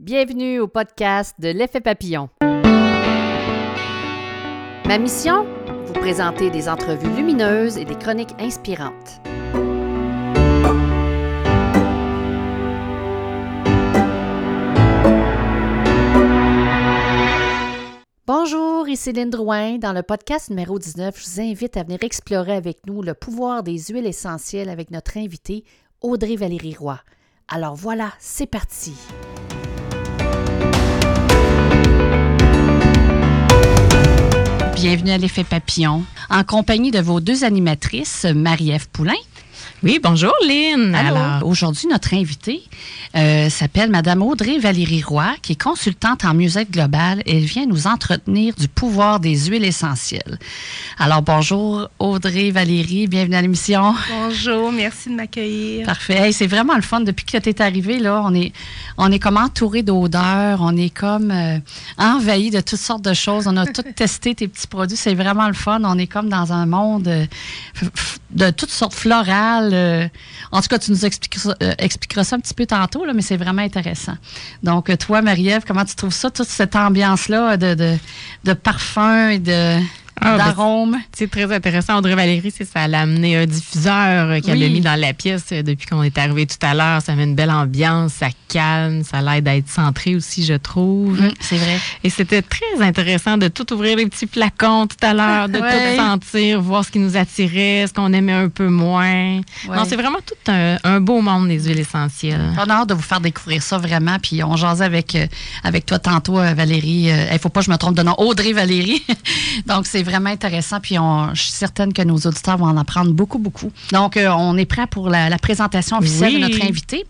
Bienvenue au podcast de l'effet papillon. Ma mission? Vous présenter des entrevues lumineuses et des chroniques inspirantes. Bonjour, ici Lynne Drouin. Dans le podcast numéro 19, je vous invite à venir explorer avec nous le pouvoir des huiles essentielles avec notre invitée Audrey Valérie Roy. Alors voilà, c'est parti. Bienvenue à l'effet papillon, en compagnie de vos deux animatrices, Marie-Ève Poulain oui, bonjour Lynn. Alors, aujourd'hui, notre invitée euh, s'appelle Madame Audrey Valérie Roy, qui est consultante en mieux-être global. Elle vient nous entretenir du pouvoir des huiles essentielles. Alors, bonjour Audrey Valérie, bienvenue à l'émission. Bonjour, merci de m'accueillir. Parfait. c'est vraiment le fun. Depuis que tu es arrivée, là, on est, on est comme entouré d'odeurs, on est comme euh, envahi de toutes sortes de choses. On a tout testé tes petits produits. C'est vraiment le fun. On est comme dans un monde euh, de toutes sortes florales en tout cas, tu nous expliqueras, euh, expliqueras, ça un petit peu tantôt, là, mais c'est vraiment intéressant. Donc, euh, toi, Marie-Ève, comment tu trouves ça, toute cette ambiance-là de, de parfum et de ah, ben, c'est très intéressant. Audrey Valérie, c'est ça. Elle a amené un diffuseur euh, qu'elle a mis dans la pièce euh, depuis qu'on est arrivé tout à l'heure. Ça met une belle ambiance, ça calme, ça l'aide à être centré aussi, je trouve. Mm, c'est vrai. Et c'était très intéressant de tout ouvrir les petits flacons tout à l'heure, de tout sentir, voir ce qui nous attirait, ce qu'on aimait un peu moins. Non, c'est vraiment tout un, beau monde des huiles essentielles. On a hâte de vous faire découvrir ça vraiment. Puis on jasait avec, euh, avec toi tantôt, Valérie. Il ne faut pas que je me trompe de nom. Audrey Valérie. Donc, c'est vraiment intéressant, puis on, je suis certaine que nos auditeurs vont en apprendre beaucoup, beaucoup. Donc, euh, on est prêt pour la, présentation officielle de notre invité.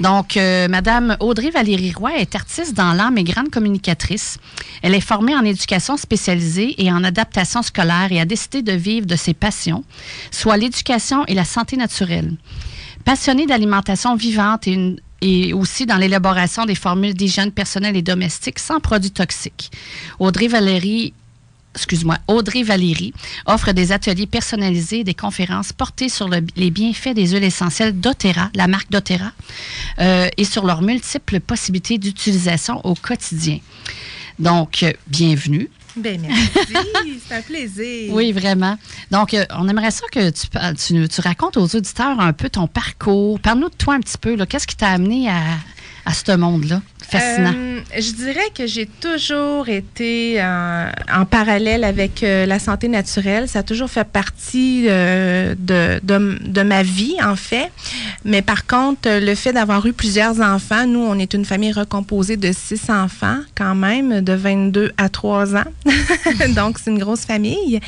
Donc, euh, Madame Audrey Valérie Roy est artiste dans l'âme et grande communicatrice. Elle est formée en éducation spécialisée et en adaptation scolaire et a décidé de vivre de ses passions, soit l'éducation et la santé naturelle. Passionnée d'alimentation vivante et et aussi dans l'élaboration des formules d'hygiène personnelle et domestique sans produits toxiques. Audrey Valérie excuse-moi, Audrey Valérie offre des ateliers personnalisés et des conférences portées sur les bienfaits des huiles essentielles d'Otera, la marque d'Otera, euh, et sur leurs multiples possibilités d'utilisation au quotidien. Donc, euh, bienvenue. Bien, merci. C'est un plaisir. Oui, vraiment. Donc, euh, on aimerait ça que tu, tu, tu, racontes aux auditeurs un peu ton parcours. Parle-nous de toi un petit peu. Qu'est-ce qui t'a amené à, à ce monde-là? Euh, je dirais que j'ai toujours été en, parallèle avec euh, la santé naturelle. Ça a toujours fait partie euh, de, de, ma vie, en fait. Mais par contre, le fait d'avoir eu plusieurs enfants, nous, on est une famille recomposée de six enfants, quand même, de 22 à 3 ans. Donc, c'est une grosse famille.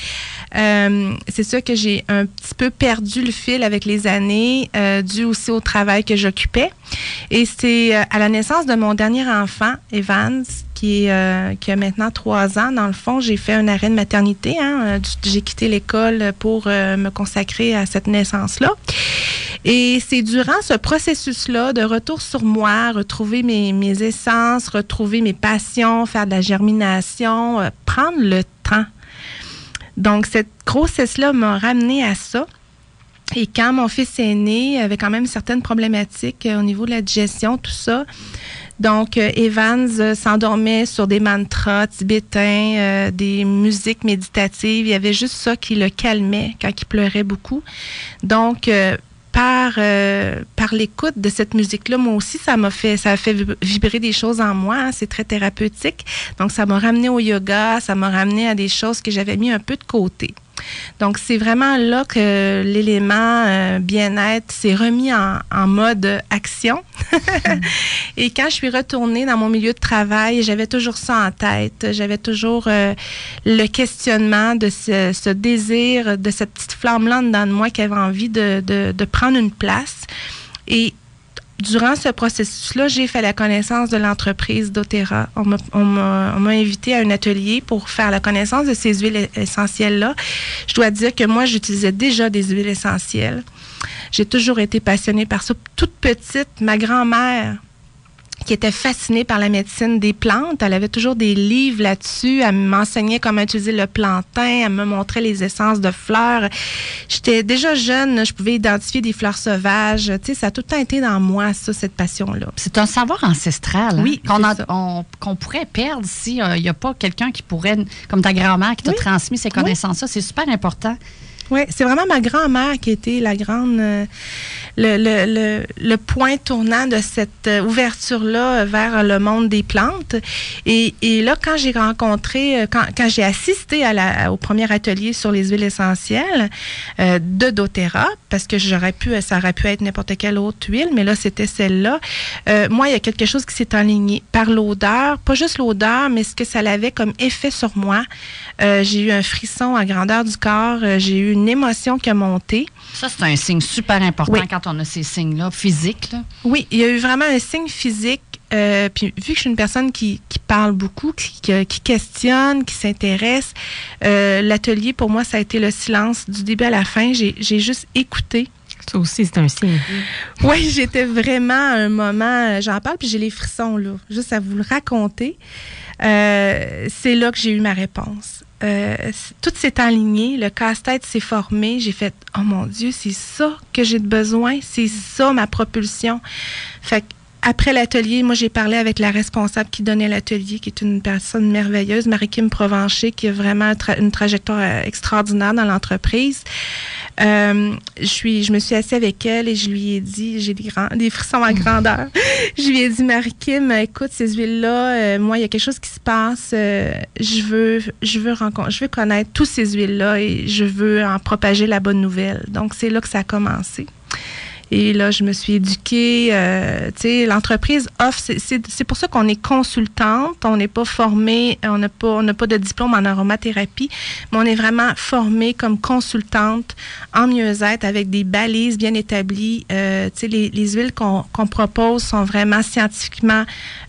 c'est sûr que j'ai un petit peu perdu le fil avec les années, dû aussi au travail que j'occupais. Et c'est à la naissance de mon dernier enfant, Evans, qui, euh, qui a maintenant trois ans, dans le fond, j'ai fait un arrêt de maternité. Hein. Euh, j'ai quitté l'école pour euh, me consacrer à cette naissance-là. Et c'est durant ce processus-là de retour sur moi, retrouver mes, essences, retrouver mes passions, faire de la germination, prendre le temps. Donc, cette grossesse-là m'a ramené à ça. Et quand mon fils est né, avait quand même certaines problématiques au niveau de la digestion, tout ça. Donc, euh, Evans euh, s'endormait sur des mantras tibétains, des musiques méditatives. Il y avait juste ça qui le calmait quand il pleurait beaucoup. Donc, par, par l'écoute de cette musique-là, moi aussi, ça m'a fait, ça a fait vibrer des choses en moi. Hein. C'est très thérapeutique. Donc, ça m'a ramené au yoga, ça m'a ramené à des choses que j'avais mis un peu de côté. Donc, c'est vraiment là que l'élément euh, bien-être s'est remis en, mode action. Et quand je suis retournée dans mon milieu de travail, j'avais toujours ça en tête. J'avais toujours euh, le questionnement de ce, désir, de cette petite flamme-là dans moi qui avait envie de, de prendre une place. Et durant ce processus-là, j'ai fait la connaissance de l'entreprise doTERRA. On m'a invité à un atelier pour faire la connaissance de ces huiles essentielles-là. Je dois dire que moi, j'utilisais déjà des huiles essentielles. J'ai toujours été passionnée par ça. Toute petite, ma grand-mère qui était fascinée par la médecine des plantes. Elle avait toujours des livres là-dessus. Elle m'enseignait comment utiliser le plantain. Elle me montrait les essences de fleurs. J'étais déjà jeune. Je pouvais identifier des fleurs sauvages. Tu sais, ça a tout le temps été dans moi, ça, cette passion-là. C'est un savoir ancestral. hein, Oui, Qu'on on- pourrait perdre si il n'y a pas quelqu'un qui pourrait, comme ta grand-mère, qui t'a Oui. transmis ces connaissances-là. C'est super important. Oui, c'est vraiment ma grand-mère qui était la grande, euh, le, le, le, point tournant de cette euh, ouverture-là vers le monde des plantes. Et, et là, quand j'ai rencontré, euh, quand, quand j'ai assisté au premier atelier sur les huiles essentielles euh, de doTERRA, parce que j'aurais pu, ça aurait pu être n'importe quelle autre huile, mais là, c'était celle-là. Euh, moi, il y a quelque chose qui s'est enligné par l'odeur, pas juste l'odeur, mais ce que ça avait comme effet sur moi. Euh, j'ai eu un frisson à grandeur du corps, euh, j'ai eu une émotion qui a monté. Ça, c'est un signe super important Oui. quand on a ces signes-là physiques. là. Oui, il y a eu vraiment un signe physique. euh, puis vu que je suis une personne qui, qui parle beaucoup, qui, qui- qui questionne, qui s'intéresse, euh, l'atelier pour moi ça a été le silence du début à la fin. J'ai j'ai juste écouté. Ça aussi, c'est un signe. Oui, j'étais vraiment à un moment, euh, j'en parle puis j'ai les frissons là, juste à vous le raconter. Euh, c'est là que j'ai eu ma réponse. Euh, tout s'est aligné, le casse-tête s'est formé. J'ai fait, oh mon Dieu, c'est ça que j'ai besoin, c'est ça ma propulsion. Fait que après l'atelier, moi, j'ai parlé avec la responsable qui donnait l'atelier, qui est une personne merveilleuse, Marie-Kim Provencher, qui a vraiment une trajectoire euh, extraordinaire dans l'entreprise. Euh, je suis, je me suis assise avec elle et je lui ai dit, j'ai des grands, des frissons à grandeur. je lui ai dit, Marie-Kim, écoute, ces huiles-là, euh, moi, il y a quelque chose qui se passe. euh, je veux, je veux rencontrer, je veux connaître toutes ces huiles-là et je veux en propager la bonne nouvelle. Donc, c'est là que ça a commencé. Et là, je me suis éduquée. euh, tu sais, l'entreprise offre. c'est- pour ça qu'on est consultante. On n'est pas formé. On n'a pas, on n'a pas de diplôme en aromathérapie, mais on est vraiment formé comme consultante en mieux-être avec des balises bien établies. Euh, tu sais, les, les huiles qu'on propose sont vraiment scientifiquement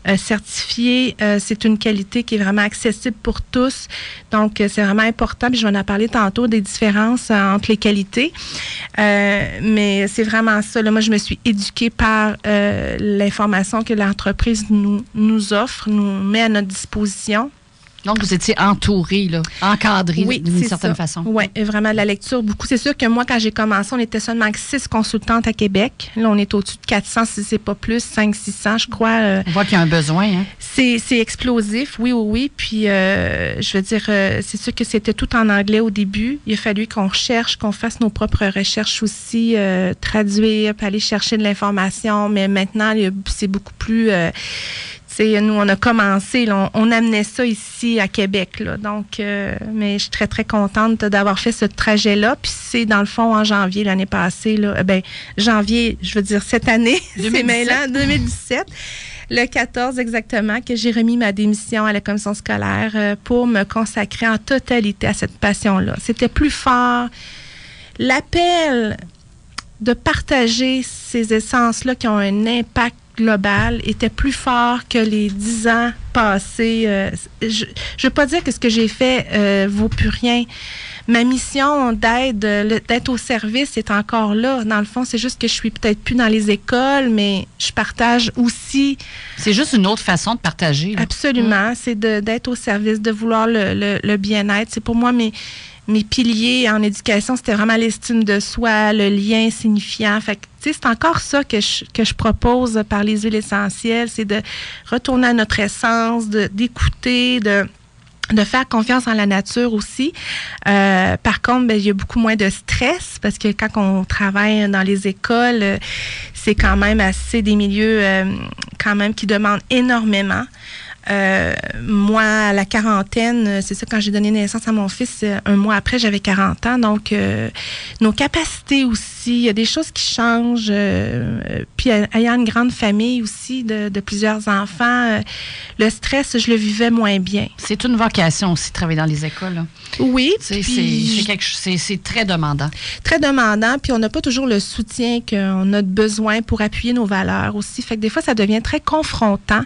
euh, certifiées. Euh, c'est une qualité qui est vraiment accessible pour tous. Donc, euh, c'est vraiment important. Puis je vais en parler tantôt des différences entre les qualités. Mais c'est vraiment ça. Moi, je me suis éduquée par l'information que l'entreprise nous, nous offre, nous met à notre disposition. Donc, vous étiez entouré, là, encadré Oui, d'une certaine ça. façon. Oui, vraiment de la lecture, beaucoup. C'est sûr que moi, quand j'ai commencé, on était seulement six consultantes à Québec. Là, on est au-dessus de 400, si c'est pas plus, 500, 600, je crois. euh, On voit qu'il y a un besoin. Hein? c'est explosif, oui, oui, oui. Puis, euh, je veux dire, euh, c'est sûr que c'était tout en anglais au début. Il a fallu qu'on recherche, qu'on fasse nos propres recherches aussi, euh, traduire, puis aller chercher de l'information. Mais maintenant, c'est beaucoup plus... nous, on a commencé, là, on, on amenait ça ici à Québec. Là, donc, euh, mais je suis très, très contente d'avoir fait ce trajet-là. Puis c'est, dans le fond, en janvier l'année passée. Là, euh, ben, janvier, je veux dire cette année, c'est 2017. maintenant, 2017 le 14 exactement, que j'ai remis ma démission à la commission scolaire euh, pour me consacrer en totalité à cette passion-là. C'était plus fort. L'appel de partager ces essences-là qui ont un impact global était plus fort que les dix ans passés. Euh, je ne veux pas dire que ce que j'ai fait euh, vaut plus rien. Ma mission d'aide, d'être au service est encore là. Dans le fond, c'est juste que je suis peut-être plus dans les écoles, mais je partage aussi C'est juste une autre façon de partager. là. Absolument. C'est d'être au service, de vouloir le, le- le bien-être. C'est pour moi mes, mes piliers en éducation, c'était vraiment l'estime de soi, le lien signifiant. Fait que, c'est encore ça que je, propose par les huiles essentielles, c'est de retourner à notre essence, d'écouter, de faire confiance en la nature aussi. Euh, par contre, ben, il y a beaucoup moins de stress parce que quand on travaille dans les écoles, euh, c'est quand même assez des milieux euh, quand même qui demandent énormément. Euh, moi, à la quarantaine, euh, c'est ça, quand j'ai donné naissance à mon fils, euh, un mois après, j'avais 40 ans. Donc, nos capacités aussi, il y a des choses qui changent. euh, puis, ayant une grande famille aussi de, de plusieurs enfants, le stress, je le vivais moins bien. C'est une vocation aussi, travailler dans les écoles. là. Oui, je- c'est très demandant. très demandant, puis on n'a pas toujours le soutien qu'on a besoin pour appuyer nos valeurs aussi. Fait que des fois, ça devient très confrontant.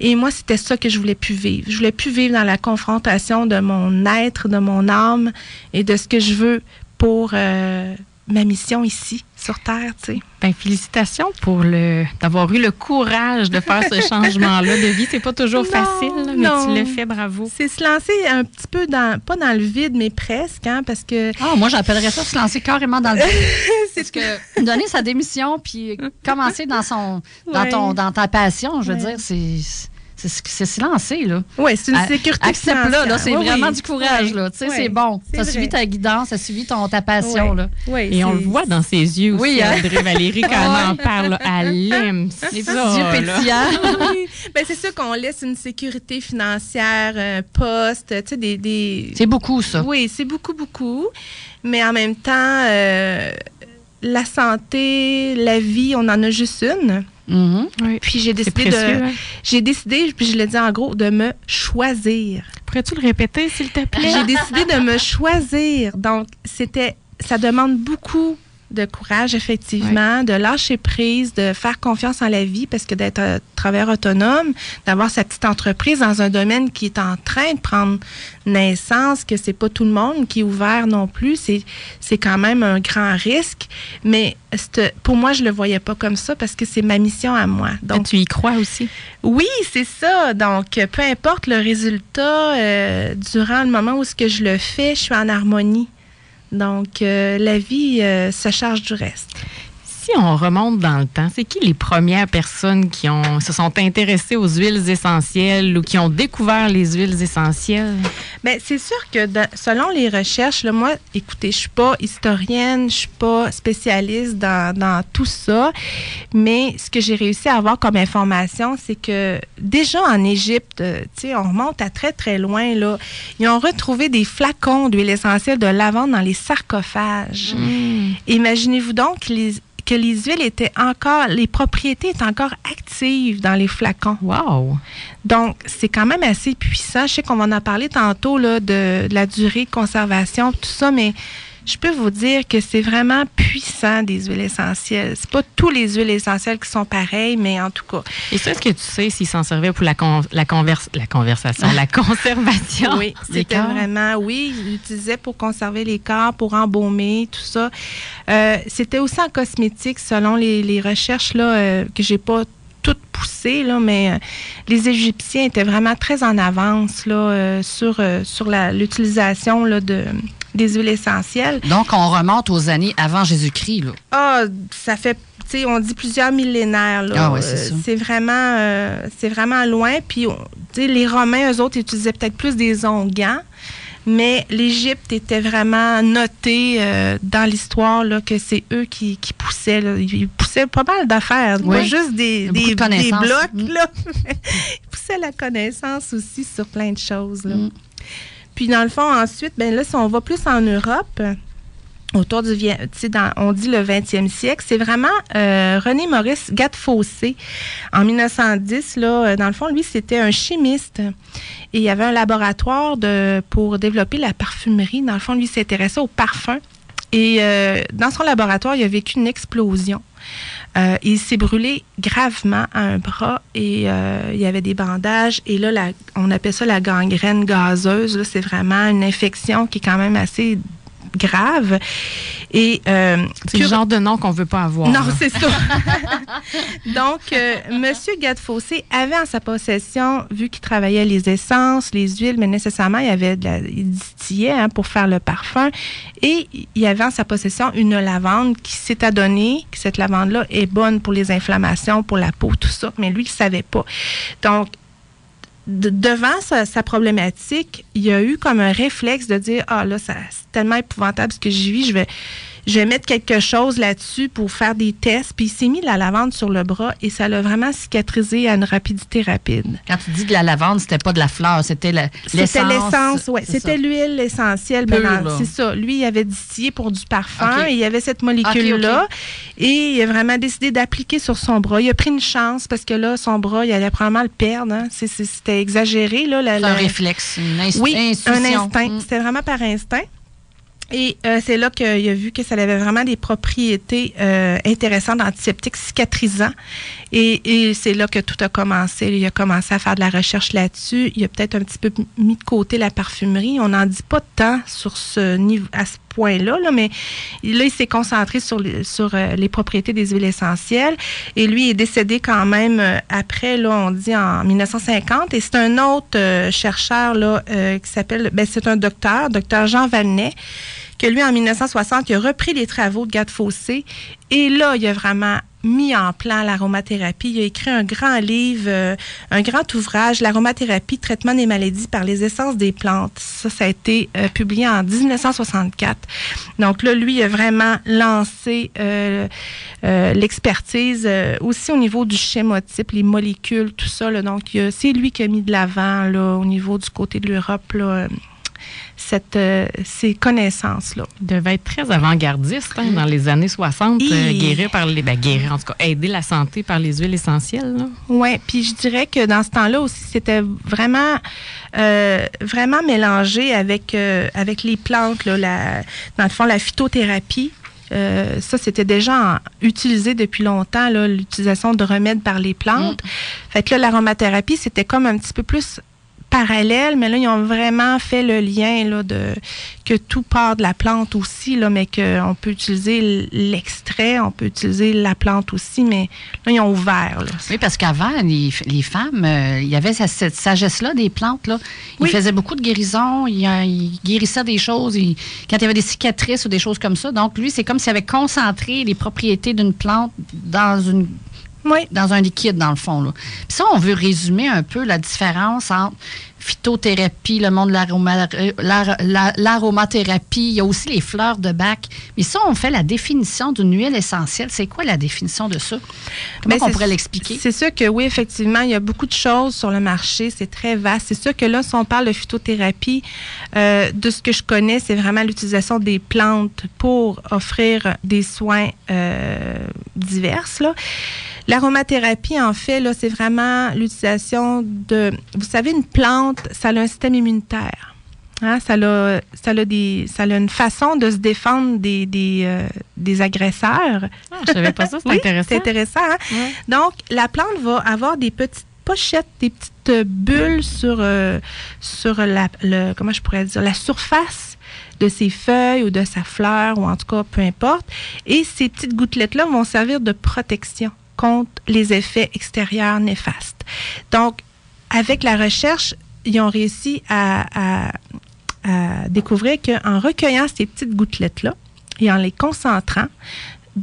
Et moi, c'était ça que je voulais plus vivre. Je voulais plus vivre dans la confrontation de mon être, de mon âme et de ce que je veux pour euh, ma mission ici sur Terre, tu sais. Ben, félicitations pour le d'avoir eu le courage de faire ce changement-là de vie. C'est pas toujours facile, mais tu l'as fait, bravo. C'est se lancer un petit peu dans, pas dans le vide, mais presque, hein, parce que. Ah, moi, j'appellerais ça se lancer carrément dans le vide. c'est ce que donner sa démission puis commencer dans son, dans ton, dans ta passion, je veux dire, c'est c'est se lancer, là. Oui, c'est une sécurité Accepte-là, là, c'est vraiment du courage, là. Tu sais, c'est bon. Ça suivi ta guidance, ça suivi ton, ta passion, là. Et on le voit dans ses yeux aussi, oui, hein. André Valérie, quand elle en parle, elle aime ça. Les petits yeux pétillants. ben, c'est sûr qu'on laisse une sécurité financière, un poste, tu sais, des... des... C'est beaucoup, ça. Oui, c'est beaucoup, beaucoup. Mais en même temps, euh, la santé, la vie, on en a juste une. Mm-hmm. Puis j'ai décidé de. Hein? J'ai décidé, puis je l'ai dit en gros, de me choisir. Pourrais-tu le répéter, s'il te plaît? J'ai décidé de me choisir. Donc, c'était. Ça demande beaucoup de courage, effectivement, de lâcher prise, de faire confiance en la vie, parce que d'être un travailleur autonome, d'avoir sa petite entreprise dans un domaine qui est en train de prendre naissance, que c'est pas tout le monde qui est ouvert non plus, c'est, c'est quand même un grand risque. Mais pour moi, je le voyais pas comme ça parce que c'est ma mission à moi. Donc, tu y crois aussi? Oui, c'est ça. Donc, peu importe le résultat, euh, durant le moment où ce que je le fais, je suis en harmonie. Donc, euh, la vie euh, se charge du reste. Si on remonte dans le temps, c'est qui les premières personnes qui ont, se sont intéressées aux huiles essentielles ou qui ont découvert les huiles essentielles? Bien, c'est sûr que selon les recherches, là, moi, écoutez, je suis pas historienne, je suis pas spécialiste dans, dans tout ça, mais ce que j'ai réussi à avoir comme information, c'est que déjà en Égypte, euh, tu sais, on remonte à très, très loin, là, ils ont retrouvé des flacons d'huile essentielle de lavande dans les sarcophages. Mmh. Imaginez-vous donc les, que les huiles étaient encore, les propriétés étaient encore actives dans les flacons. Wow! Donc, c'est quand même assez puissant. Je sais qu'on va en parler tantôt là, de, de la durée de conservation, tout ça, mais je peux vous dire que c'est vraiment puissant des huiles essentielles. C'est pas tous les huiles essentielles qui sont pareilles, mais en tout cas. Et ça, est-ce que tu sais s'ils s'en servaient pour la, la, converse, la conversation, la conservation? Oui, c'était vraiment, oui, ils l'utilisaient pour conserver les corps, pour embaumer, tout ça. Euh, c'était aussi en cosmétique, selon les, recherches là, euh, que j'ai pas toutes poussées, là, mais euh, les Égyptiens étaient vraiment très en avance là, sur, sur l'utilisation de des huiles essentielles. Donc, on remonte aux années avant Jésus-Christ, là. Ah, ça fait, tu sais, on dit plusieurs millénaires. Ah oui, c'est ça. c'est vraiment, euh, c'est vraiment loin. Puis, tu sais, les Romains, eux autres, utilisaient peut-être plus des onguents. Mais l'Égypte était vraiment notée euh, dans l'histoire là, que c'est eux qui, qui poussaient. Là. Ils poussaient pas mal d'affaires, pas juste des, des, des, blocs. Mm. Là. Ils poussaient la connaissance aussi sur plein de choses. Là. Mm. Puis dans le fond, ensuite, ben là, si on va plus en Europe, autour du, on dit le 20e siècle, c'est vraiment euh, René Maurice Gattefossé. En 1910, là, euh, dans le fond, lui, c'était un chimiste. Et il y avait un laboratoire de, pour développer la parfumerie. Dans le fond, lui, s'intéressait aux parfums. Et euh, dans son laboratoire, il a vécu une explosion. Euh, il s'est brûlé gravement à un bras et euh, il y avait des bandages. Et là, on appelle ça la gangrène gazeuse. C'est vraiment une infection qui est quand même assez grave. Et euh, c'est le genre de nom qu'on veut pas avoir. Non, c'est ça. Donc, euh, Monsieur Gadfossé avait en sa possession, vu qu'il travaillait les essences, les huiles, mais nécessairement il avait de la, il distillait hein, pour faire le parfum, et il avait en sa possession une lavande qui s'est adonnée que cette lavande-là est bonne pour les inflammations, pour la peau, tout ça, mais lui il savait pas. Donc devant sa, problématique, il y a eu comme un réflexe de dire ah là c'est tellement épouvantable ce que j'y vis, je vais je vais mettre quelque chose là-dessus pour faire des tests. Puis il s'est mis de la lavande sur le bras et ça l'a vraiment cicatrisé à une rapidité rapide. Quand tu dis de la lavande, c'était pas de la fleur, c'était l'essence. C'était l'essence, oui. C'était l'huile essentielle. C'est ça. Lui, il avait distillé pour du parfum et il y avait cette molécule-là. Et il a vraiment décidé d'appliquer sur son bras. Il a pris une chance parce que là, son bras, il allait probablement le perdre. Hein. C'était exagéré. Là, un réflexe, une Oui, un instinct. Mm. C'était vraiment par instinct. Et euh, c'est là qu'il a vu que ça avait vraiment des propriétés euh, intéressantes, antiseptiques, cicatrisants. Et, c'est là que tout a commencé. Il a commencé à faire de la recherche là-dessus. Il a peut-être un petit peu mis de côté la parfumerie. On n'en dit pas tant sur ce niveau, à point-là, là, mais là, il s'est concentré sur, les, euh, les propriétés des huiles essentielles. Et lui est décédé quand même euh, après, là, on dit en 1950. Et c'est un autre euh, chercheur là, qui s'appelle, ben, c'est un docteur, docteur Jean Valnet, que lui, en 1960, il a repris les travaux de Gad Fossé. Et là, il a vraiment mis en plan l'aromathérapie. Il a écrit un grand livre, euh, un grand ouvrage, L'aromathérapie, traitement des maladies par les essences des plantes. Ça, ça a été euh, publié en 1964. Donc là, lui, il a vraiment lancé euh, l'expertise aussi au niveau du schémotype, les molécules, tout ça. Là. Donc, c'est lui qui a mis de l'avant là, au niveau du côté de l'Europe. Cette, euh, ces connaissances-là. Il devait être très avant-gardiste hein, dans les années 60, euh, guérir par les. Ben, guérir, en tout cas, aider la santé par les huiles essentielles. Oui, puis je dirais que dans ce temps-là aussi, c'était vraiment, euh, vraiment mélangé avec, avec les plantes, là, la, dans le fond, la phytothérapie. ça, c'était déjà utilisé depuis longtemps, l'utilisation de remèdes par les plantes. Mm. Fait que là, l'aromathérapie, c'était comme un petit peu plus parallèle, mais là, ils ont vraiment fait le lien là, de que tout part de la plante aussi, là, mais qu'on peut utiliser l'extrait, on peut utiliser la plante aussi, mais là, ils ont ouvert. Là. Oui, parce qu'avant, les, femmes, euh, il y avait cette sagesse-là des plantes. Là. Ils faisaient beaucoup de guérisons, ils, guérissaient des choses, quand il y avait des cicatrices ou des choses comme ça. Donc, lui, c'est comme s'il avait concentré les propriétés d'une plante dans une oui. Dans un liquide, dans le fond. Là. Puis ça, on veut résumer un peu la différence entre phytothérapie, le monde de l'aromathérapie. Il y a aussi les fleurs de bac. Mais ça, on fait la définition d'une huile essentielle. C'est quoi la définition de ça? Comment on pourrait l'expliquer? C'est sûr que oui, effectivement, il y a beaucoup de choses sur le marché. C'est très vaste. C'est sûr que là, si on parle de phytothérapie, euh, de ce que je connais, c'est vraiment l'utilisation des plantes pour offrir des soins euh, divers. Là. L'aromathérapie, en fait, là, c'est vraiment l'utilisation de, vous savez, une plante, ça a un système immunitaire. Hein, ça, a, ça, a des, ça a une façon de se défendre des, des, euh, des agresseurs. Ah, je savais pas ça, c'est intéressant. C'est intéressant. Hein? Donc, la plante va avoir des petites pochettes, des petites bulles sur, euh, sur la, le, comment je pourrais dire, la surface de ses feuilles ou de sa fleur, ou en tout cas, peu importe. Et ces petites gouttelettes-là vont servir de protection contre les effets extérieurs néfastes. Donc, avec la recherche, ils ont réussi à, découvrir qu'en recueillant ces petites gouttelettes-là et en les concentrant,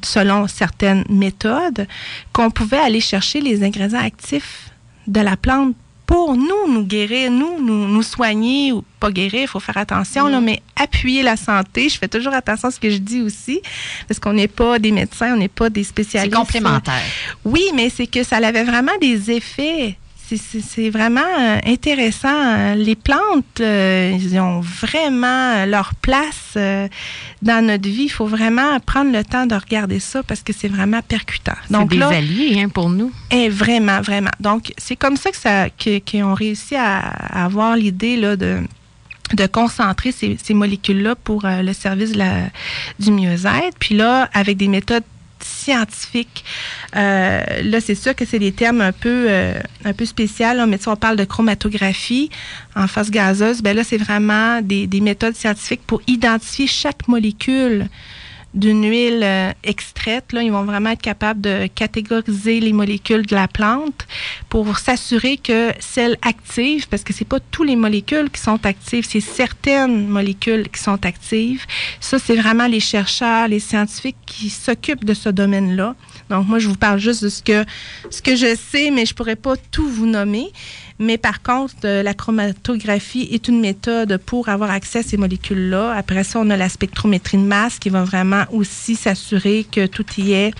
selon certaines méthodes, qu'on pouvait aller chercher les ingrédients actifs de la plante pour nous, nous guérir, nous, nous, soigner ou pas guérir, il faut faire attention, là, mm. mais appuyer la santé. Je fais toujours attention à ce que je dis aussi, parce qu'on n'est pas des médecins, on n'est pas des spécialistes. C'est complémentaire. Oui, mais c'est que ça avait vraiment des effets c'est vraiment euh, intéressant. Hein. Les plantes, euh, ils ont vraiment leur place euh, dans notre vie. Il faut vraiment prendre le temps de regarder ça parce que c'est vraiment percutant. C'est des alliés hein, pour nous. Et eh, vraiment, vraiment. Donc, c'est comme ça que ça qu'ils ont réussi à, avoir l'idée là de de concentrer ces, molécules-là pour le service du mieux-être. Puis là, avec des méthodes scientifique. Euh, là, c'est sûr que c'est des termes un peu, euh, un peu spéciaux. mais si on parle de chromatographie en phase gazeuse, ben là, c'est vraiment des, des, méthodes scientifiques pour identifier chaque molécule d'une huile euh, extraite. Là, ils vont vraiment être capables de catégoriser les molécules de la plante pour s'assurer que celles actives, parce que c'est pas tous les molécules qui sont actives, c'est certaines molécules qui sont actives. Ça, c'est vraiment les chercheurs, les scientifiques qui s'occupent de ce domaine-là. Donc, moi, je vous parle juste de ce que, ce que je sais, mais je pourrais pas tout vous nommer. Mais par contre, euh, la chromatographie est une méthode pour avoir accès à ces molécules-là. Après ça, on a la spectrométrie de masse qui va vraiment aussi s'assurer que tout y est.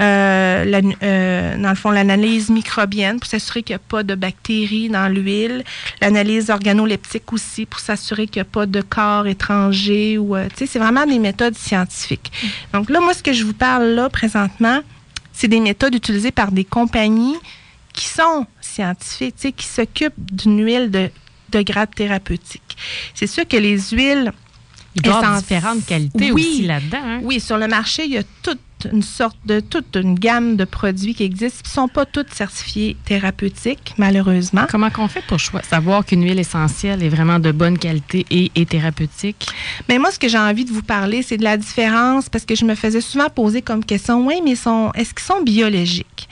Euh, euh, dans le fond, l'analyse microbienne pour s'assurer qu'il n'y a pas de bactéries dans l'huile. L'analyse organoleptique aussi pour s'assurer qu'il n'y a pas de corps étrangers. Ou, c'est vraiment des méthodes scientifiques. Donc là, moi, ce que je vous parle là présentement, c'est des méthodes utilisées par des compagnies qui sont scientifiques, qui s'occupent d'une huile de, de grade thérapeutique. C'est sûr que les huiles il y a différentes qualités aussi là-dedans. Hein? Oui, sur le marché, il y a tout toute une sorte de toute une gamme de produits qui existent, qui ne sont pas toutes certifiés thérapeutiques, malheureusement. Comment qu'on fait pour savoir qu'une huile essentielle est vraiment de bonne qualité et est thérapeutique? Mais moi, ce que j'ai envie de vous parler, c'est de la différence parce que je me faisais souvent poser comme question, oui, mais sont, est-ce qu'ils sont biologiques?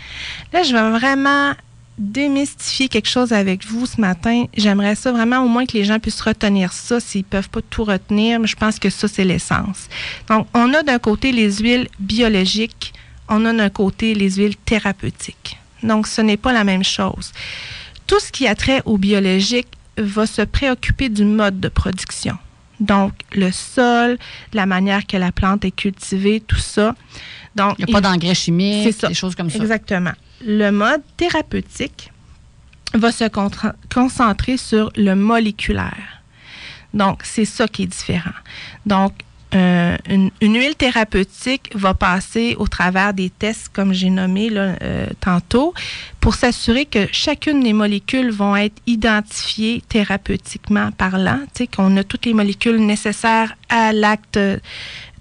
Là, je vais vraiment démystifier quelque chose avec vous ce matin. J'aimerais ça vraiment au moins que les gens puissent retenir ça s'ils peuvent pas tout retenir, mais je pense que ça, c'est l'essence. Donc, on a d'un côté les huiles biologiques, on a d'un côté les huiles thérapeutiques. Donc, ce n'est pas la même chose. Tout ce qui a trait au biologique va se préoccuper du mode de production. Donc, le sol, la manière que la plante est cultivée, tout ça. Donc, il n'y a pas d'engrais chimiques, des choses comme ça. Exactement le mode thérapeutique va se concentrer sur le moléculaire. Donc, c'est ça qui est différent. Donc, euh, une, huile thérapeutique va passer au travers des tests, comme j'ai nommé euh, tantôt, pour s'assurer que chacune des molécules vont être identifiées thérapeutiquement parlant, qu'on a toutes les molécules nécessaires à l'acte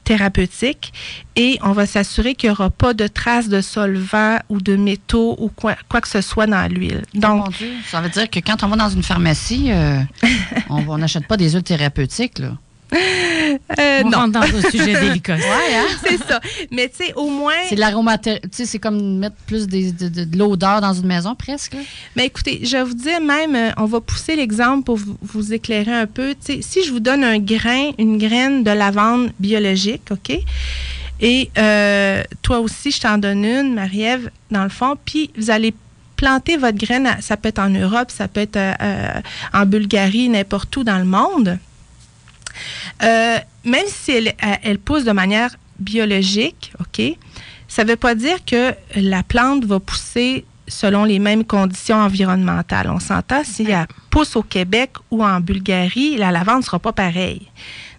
thérapeutique et on va s'assurer qu'il n'y aura pas de traces de solvants ou de métaux ou quoi, quoi que ce soit dans l'huile. Oh Donc, ça veut dire que quand on va dans une pharmacie, euh, on n'achète pas des huiles thérapeutiques, là. Euh, on non. dans un sujet délicat. Hein? c'est ça. Mais tu sais, au moins. C'est l'aromathérapie. Tu sais, c'est comme mettre plus de, de, l'odeur dans une maison, presque. Mais écoutez, je vais vous dire même, euh, on va pousser l'exemple pour vous, éclairer un peu. Tu sais, si je vous donne un grain, une graine de lavande biologique, OK? Et euh, toi aussi, je t'en donne une, Marie-Ève, dans le fond, puis vous allez planter votre graine, ça peut être en Europe, ça peut être en Bulgarie, n'importe où dans le monde. Euh, même si elle, elle, pousse de manière biologique, OK, ça ne veut pas dire que la plante va pousser selon les mêmes conditions environnementales. On s'entend, si elle pousse au Québec ou en Bulgarie, la lavande ne sera pas pareille.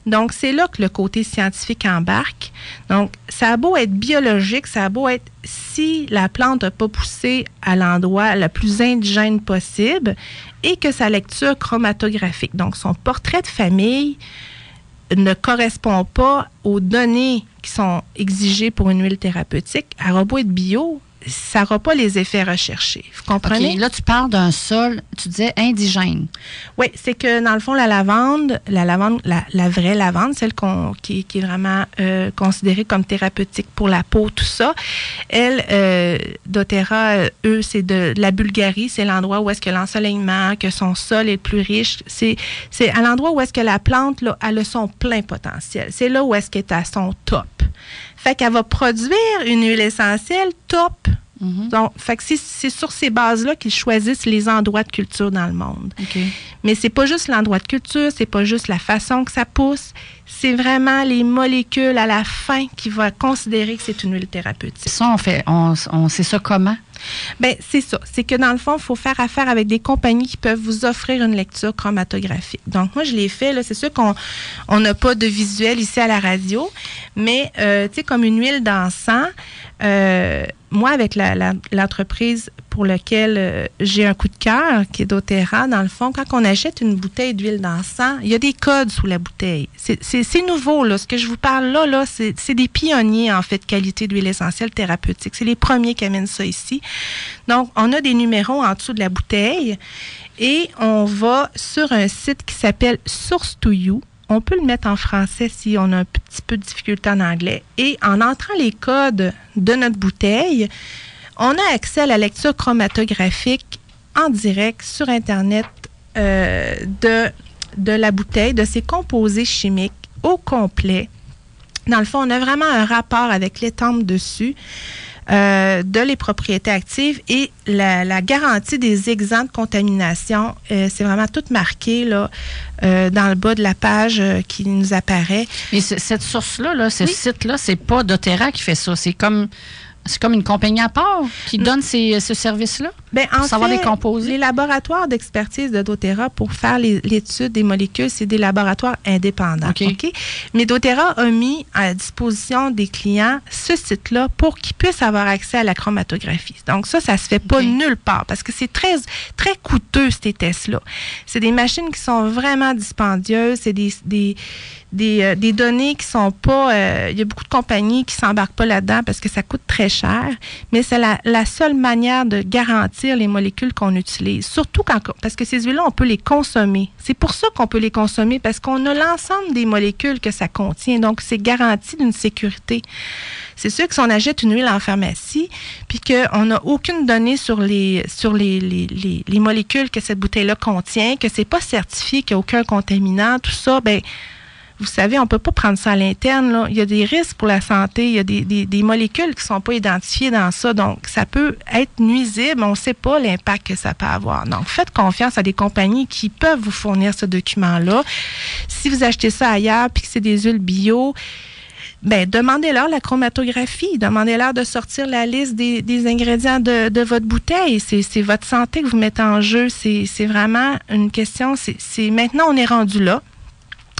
Donc, c'est là que le côté scientifique embarque. Donc, ça a beau être biologique, ça a beau être si la plante n'a pas poussé à l'endroit le plus indigène possible et que sa lecture chromatographique, donc son portrait de famille, ne correspond pas aux données qui sont exigées pour une huile thérapeutique, elle aura beau être bio, ça n'aura pas les effets recherchés. Vous comprenez? là, tu parles d'un sol, tu disais indigène. Oui, c'est que dans le fond, la lavande, la lavande, la, vraie lavande, celle qu'on, qui, est vraiment euh, considérée comme thérapeutique pour la peau, tout ça, elle, euh, doTERRA, euh, eux, c'est de, la Bulgarie, c'est l'endroit où est-ce que l'ensoleillement, que son sol est le plus riche. C'est, c'est à l'endroit où est-ce que la plante, là, elle a son plein potentiel. C'est là où est-ce qu'elle est à son top. Fait qu'elle va produire une huile essentielle top. Mhm. Donc, fait que c'est sur ces bases-là qu'ils choisissent les endroits de culture dans le monde. Mais c'est pas juste l'endroit de culture, c'est pas juste la façon que ça pousse, c'est vraiment les molécules à la fin qui vont considérer que c'est une huile thérapeutique. Ça, on fait, on, on sait ça comment? Bien, c'est ça. C'est que dans le fond, il faut faire affaire avec des compagnies qui peuvent vous offrir une lecture chromatographique. Donc, moi, je l'ai fait. C'est sûr qu'on n'a pas de visuel ici à la radio, mais, euh, tu sais, comme une huile d'encens, euh, moi, avec l'entreprise pour laquelle euh, j'ai un coup de cœur, qui est doTERRA, dans le fond, quand on achète une bouteille d'huile d'encens, il y a des codes sous la bouteille. C'est nouveau, là. Ce que je vous parle là, là c'est des pionniers, en fait, qualité d'huile essentielle thérapeutique. C'est les premiers qui amènent ça ici. Donc, on a des numéros en dessous de la bouteille et on va sur un site qui s'appelle Source to You on peut le mettre en français si on a un petit peu de difficulté en anglais. Et en entrant les codes de notre bouteille, on a accès à la lecture chromatographique en direct sur Internet euh, de, de la bouteille, de ses composés chimiques au complet. Dans le fond, on a vraiment un rapport avec l'étampe dessus. Euh, de les propriétés actives et la, garantie des exempts de contamination. Euh, c'est vraiment tout marqué là, euh, dans le bas de la page qui nous apparaît. Mais cette source-là, là, ce site-là, c'est pas doTERRA qui fait ça. C'est comme c'est comme une compagnie à part qui donne ces, ce service-là? Ben, en savoir fait, les laboratoires d'expertise de doTERRA pour faire l'étude des molécules, c'est des laboratoires indépendants. OK. OK? Mais doTERRA a mis à disposition des clients ce site-là pour qu'ils puissent avoir accès à la chromatographie. Donc ça, ça se fait pas nulle part parce que c'est très, très coûteux, ces tests-là. C'est des machines qui sont vraiment dispendieuses. C'est des, des, des, euh, des données qui sont pas... euh, Il y a beaucoup de compagnies qui s'embarquent pas là-dedans parce que ça coûte très cher. Mais c'est la, la seule manière de garantir les molécules qu'on utilise. Surtout. Parce que ces huiles-là, on peut les consommer. C'est pour ça qu'on peut les consommer parce qu'on a l'ensemble des molécules que ça contient. Donc, c'est garanti d'une sécurité. C'est sûr que si on achète une huile en pharmacie, puis qu'on n'a aucune donnée sur les sur les, les, les, les molécules que cette bouteille-là contient, que c'est pas certifié, qu'il n'y a aucun contaminant, tout ça, ben vous savez, on peut pas prendre ça à l'interne. Il y a des risques pour la santé. Il y a des, des, molécules qui sont pas identifiées dans ça. Donc, ça peut être nuisible. On ne sait pas l'impact que ça peut avoir. Donc, faites confiance à des compagnies qui peuvent vous fournir ce document-là. Si vous achetez ça ailleurs puis que c'est des huiles bio, ben, demandez-leur la chromatographie. Demandez-leur de sortir la liste des, des ingrédients de, de votre bouteille. C'est c'est votre santé que vous mettez en jeu. C'est c'est vraiment une question. C'est c'est- maintenant, on est rendu là.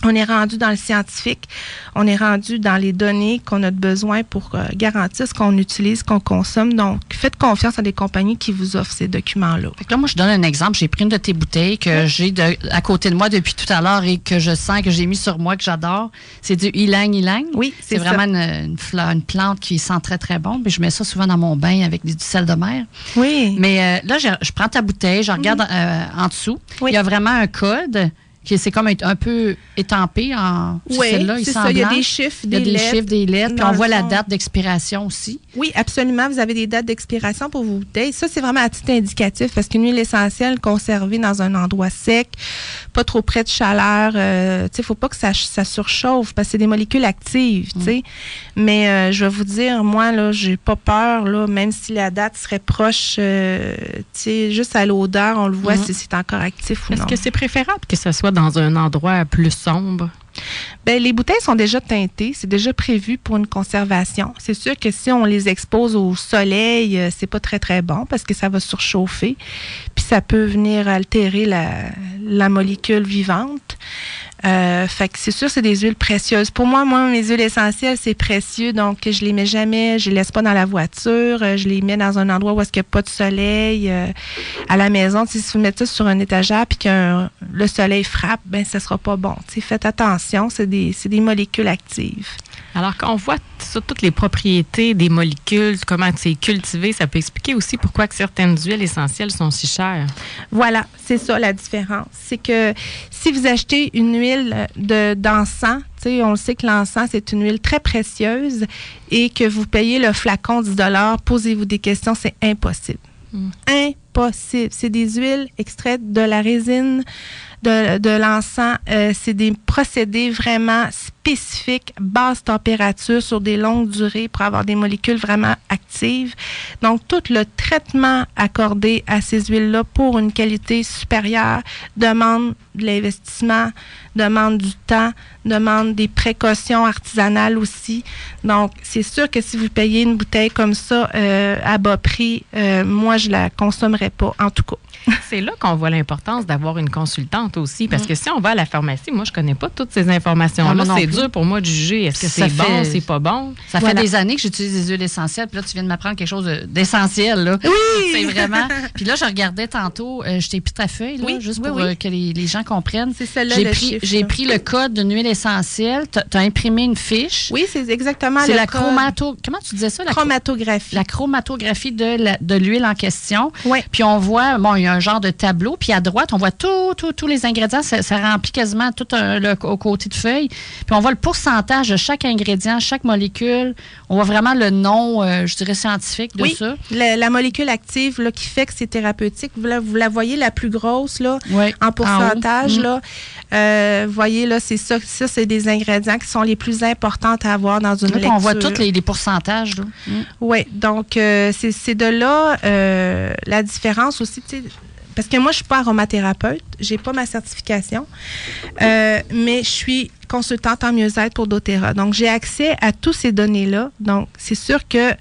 On est rendu dans le scientifique, on est rendu dans les données qu'on a besoin pour euh, garantir ce qu'on utilise, qu'on consomme. Donc, faites confiance à des compagnies qui vous offrent ces documents-là. Là, moi, je donne un exemple. J'ai pris une de tes bouteilles que j'ai à côté de moi depuis tout à l'heure et que je sens que j'ai mis sur moi, que j'adore. C'est du ylang ylang. Oui, C'est vraiment une, une fleur- une plante qui sent très, très bon. Puis je mets ça souvent dans mon bain avec du, sel de mer. Oui. Mais euh, là, je, je prends ta bouteille, je regarde euh, en dessous. Oui. Il y a vraiment un code c'est comme un, peu étampé en Oui, celle-là. Il ça. Il y a des chiffres, Il y a des des lettres. chiffres, des lettres. Puis on voit la date d'expiration aussi. Oui, absolument. Vous avez des dates d'expiration pour vos bouteilles. Ça, c'est vraiment à titre indicatif parce qu'une huile essentielle conservée dans un endroit sec, pas trop près de chaleur, euh, tu sais, faut pas que ça, ça surchauffe parce que c'est des molécules actives, sais. Mais euh, je vais vous dire, moi, là, j'ai pas peur, là, même si la date serait proche, euh, tu sais, juste à l'odeur, on le voit Mhm. si c'est encore actif ou Est-ce non. que c'est préférable que ce soit dans un endroit plus sombre? Ben, les bouteilles sont déjà teintées, c'est déjà prévu pour une conservation. C'est sûr que si on les expose au soleil, euh, c'est pas très très bon parce que ça va surchauffer, puis ça peut venir altérer la, la molécule vivante. Euh, fait que c'est sûr c'est des huiles précieuses. Pour moi, moi mes huiles essentielles c'est précieux, donc je les mets jamais, je les laisse pas dans la voiture, euh, je les mets dans un endroit où est-ce qu'il n'y a pas de soleil. euh, à la maison, si vous mettez ça sur un étagère puis que le soleil frappe, ben ça sera pas bon. Tu sais, faites attention, c'est des, c'est des molécules actives. Alors, quand on voit ça, toutes les propriétés des molécules, comment c'est cultivé, ça peut expliquer aussi pourquoi que certaines huiles essentielles sont si chères. Voilà, c'est ça la différence. C'est que si vous achetez une huile de d'encens, on le sait que l'encens c'est une huile très précieuse et que vous payez le flacon 10 dollars, posez-vous des questions, c'est impossible. Mm. Impossible. C'est des huiles extraites de la résine de, de l'encens. Euh, c'est des procédés vraiment spécifiques, basse température, sur des longues durées pour avoir des molécules vraiment actives. Donc, tout le traitement accordé à ces huiles-là pour une qualité supérieure demande de l'investissement, demande du temps, demande des précautions artisanales aussi. Donc, c'est sûr que si vous payez une bouteille comme ça euh, à bas prix, euh, moi, je la consommerais pas, en tout cas. C'est là qu'on voit l'importance d'avoir une consultante aussi. Parce que si on va à la pharmacie, moi, je connais pas toutes ces informations-là. C'est dur pour moi de juger. Est-ce que c'est bon, c'est pas bon? Ça Voilà. fait des années que j'utilise des huiles essentielles, puis là, tu viens de m'apprendre quelque chose de- d'essentiel, là. Oui! C'est vraiment. Puis là, je regardais tantôt, euh, je t'ai pris ta feuille, là, Oui, juste oui, pour oui. euh, que les, les gens comprennent. C'est celle-là J'ai pris, j'ai pris le code d'une huile essentielle. Tu as imprimé une fiche. Oui, c'est exactement C'est le la code. chromato. Comment tu disais ça? La, chro- chromatographie. la chromatographie de l'huile en question. Oui. Puis on voit, bon, il y a un genre de tableau. Puis à droite, on voit tout, tout- tous les ingrédients. Ça, ça remplit quasiment tout un- le, au côté de feuille. Puis on voit le pourcentage de chaque ingrédient, chaque molécule. On voit vraiment le nom, euh, je dirais, scientifique de Oui, ça. la, la molécule active là, qui fait que c'est thérapeutique, vous la, vous la voyez la plus grosse là, Oui. en pourcentage. Mm. là. Euh, voyez, là, c'est ça. Ça, c'est des ingrédients qui sont les plus importants à avoir dans une Là, lecture. on voit tous les, les pourcentages. là. Oui, donc euh, c'est de là euh, la différence aussi. Parce que moi, je suis pas aromathérapeute, j'ai pas ma certification, mais je suis consultante en mieux-être pour doTERRA. Donc, j'ai accès à tous ces données-là. Donc, c'est sûr que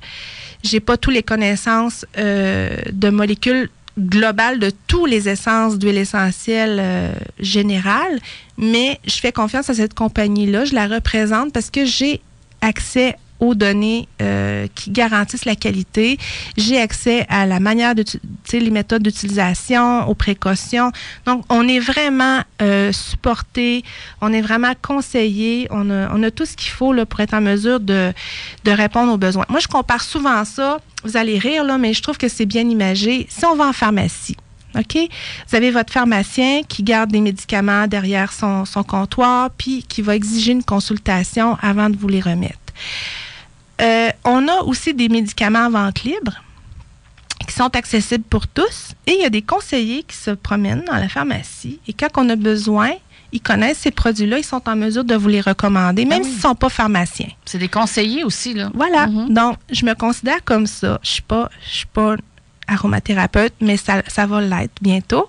j'ai pas toutes les connaissances de molécules globale de tous les essences d'huile essentielle euh, générale, mais je fais confiance à cette compagnie-là. Je la représente parce que j'ai accès aux données euh, qui garantissent la qualité. J'ai accès à la manière de, les méthodes d'utilisation, aux précautions. Donc, on est vraiment euh, supporté, on est vraiment conseillé, on a, on a tout ce qu'il faut là, pour être en mesure de, de répondre aux besoins. Moi, je compare souvent ça. Vous allez rire, là, mais je trouve que c'est bien imagé. Si on va en pharmacie, OK? Vous avez votre pharmacien qui garde des médicaments derrière son, son comptoir, puis qui va exiger une consultation avant de vous les remettre. Euh, on a aussi des médicaments en vente libre qui sont accessibles pour tous. Et il y a des conseillers qui se promènent dans la pharmacie. Et quand on a besoin, ils connaissent ces produits-là, ils sont en mesure de vous les recommander, même ah s'ils ne sont pas pharmaciens. C'est des conseillers aussi, là. Voilà. Mm-hmm. Donc, je me considère comme ça. Je ne suis, suis pas aromathérapeute, mais ça, ça va l'être bientôt.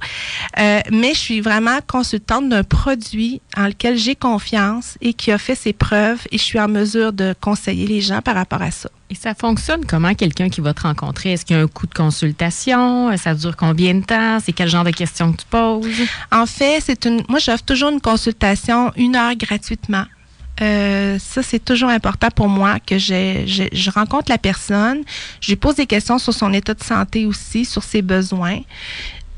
Euh, mais je suis vraiment consultante d'un produit en lequel j'ai confiance et qui a fait ses preuves et je suis en mesure de conseiller les gens par rapport à ça. Et ça fonctionne comment quelqu'un qui va te rencontrer? Est-ce qu'il y a un coût de consultation? Ça dure combien de temps? C'est quel genre de questions que tu poses? En fait, c'est une. Moi, j'offre toujours une consultation une heure gratuitement. Euh, ça, c'est toujours important pour moi que je, je, rencontre la personne, je lui pose des questions sur son état de santé aussi, sur ses besoins.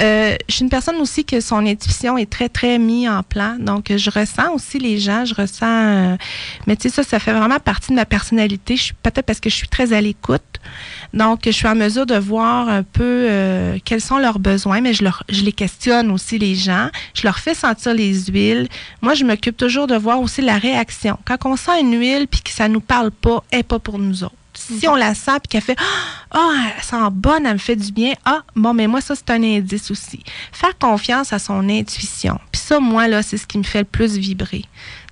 Euh, je suis une personne aussi que son intuition est très, très mise en plan. Donc, je ressens aussi les gens, je ressens... Euh, mais tu sais, ça, ça fait vraiment partie de ma personnalité. Peut-être parce que je suis très à l'écoute. Donc, je suis en mesure de voir un peu euh, quels sont leurs besoins, mais je, leur, je les questionne aussi, les gens. Je leur fais sentir les huiles. Moi, je m'occupe toujours de voir aussi la réaction. Quand on sent une huile puis que ça nous parle pas, elle n'est pas pour nous autres. Si on la sent puis qu'elle fait Ah, oh, elle sent bonne, elle me fait du bien. Ah, bon, mais moi, ça, c'est un indice aussi. Faire confiance à son intuition. Puis ça, moi, là, c'est ce qui me fait le plus vibrer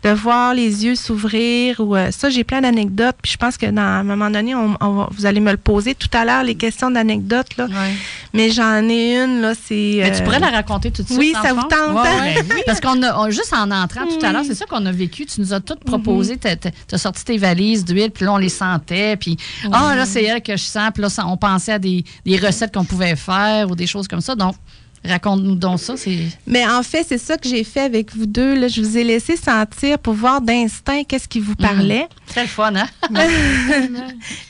de voir les yeux s'ouvrir. Ou euh, ça, j'ai plein d'anecdotes. Puis je pense que dans un moment donné, on, vous allez me le poser tout à l'heure les questions d'anecdotes là. Mais j'en ai une là, c'est. Mais tu pourrais la raconter tout de suite. Oui, ça vous tente. Hein? Parce qu'on a juste en entrant tout à l'heure, c'est ça qu'on a vécu. Tu nous as toutes proposé. Mhm. Tu as, sorti tes valises d'huile, puis là on les sentait, puis ah là c'est elle que je sens. Puis là on pensait à des, des recettes qu'on pouvait faire ou des choses comme ça. Donc Raconte-nous donc ça. Mais en fait, c'est ça que j'ai fait avec vous deux. Là. Je vous ai laissé sentir pour voir d'instinct qu'est-ce qui vous parlait. C'est le fun, hein?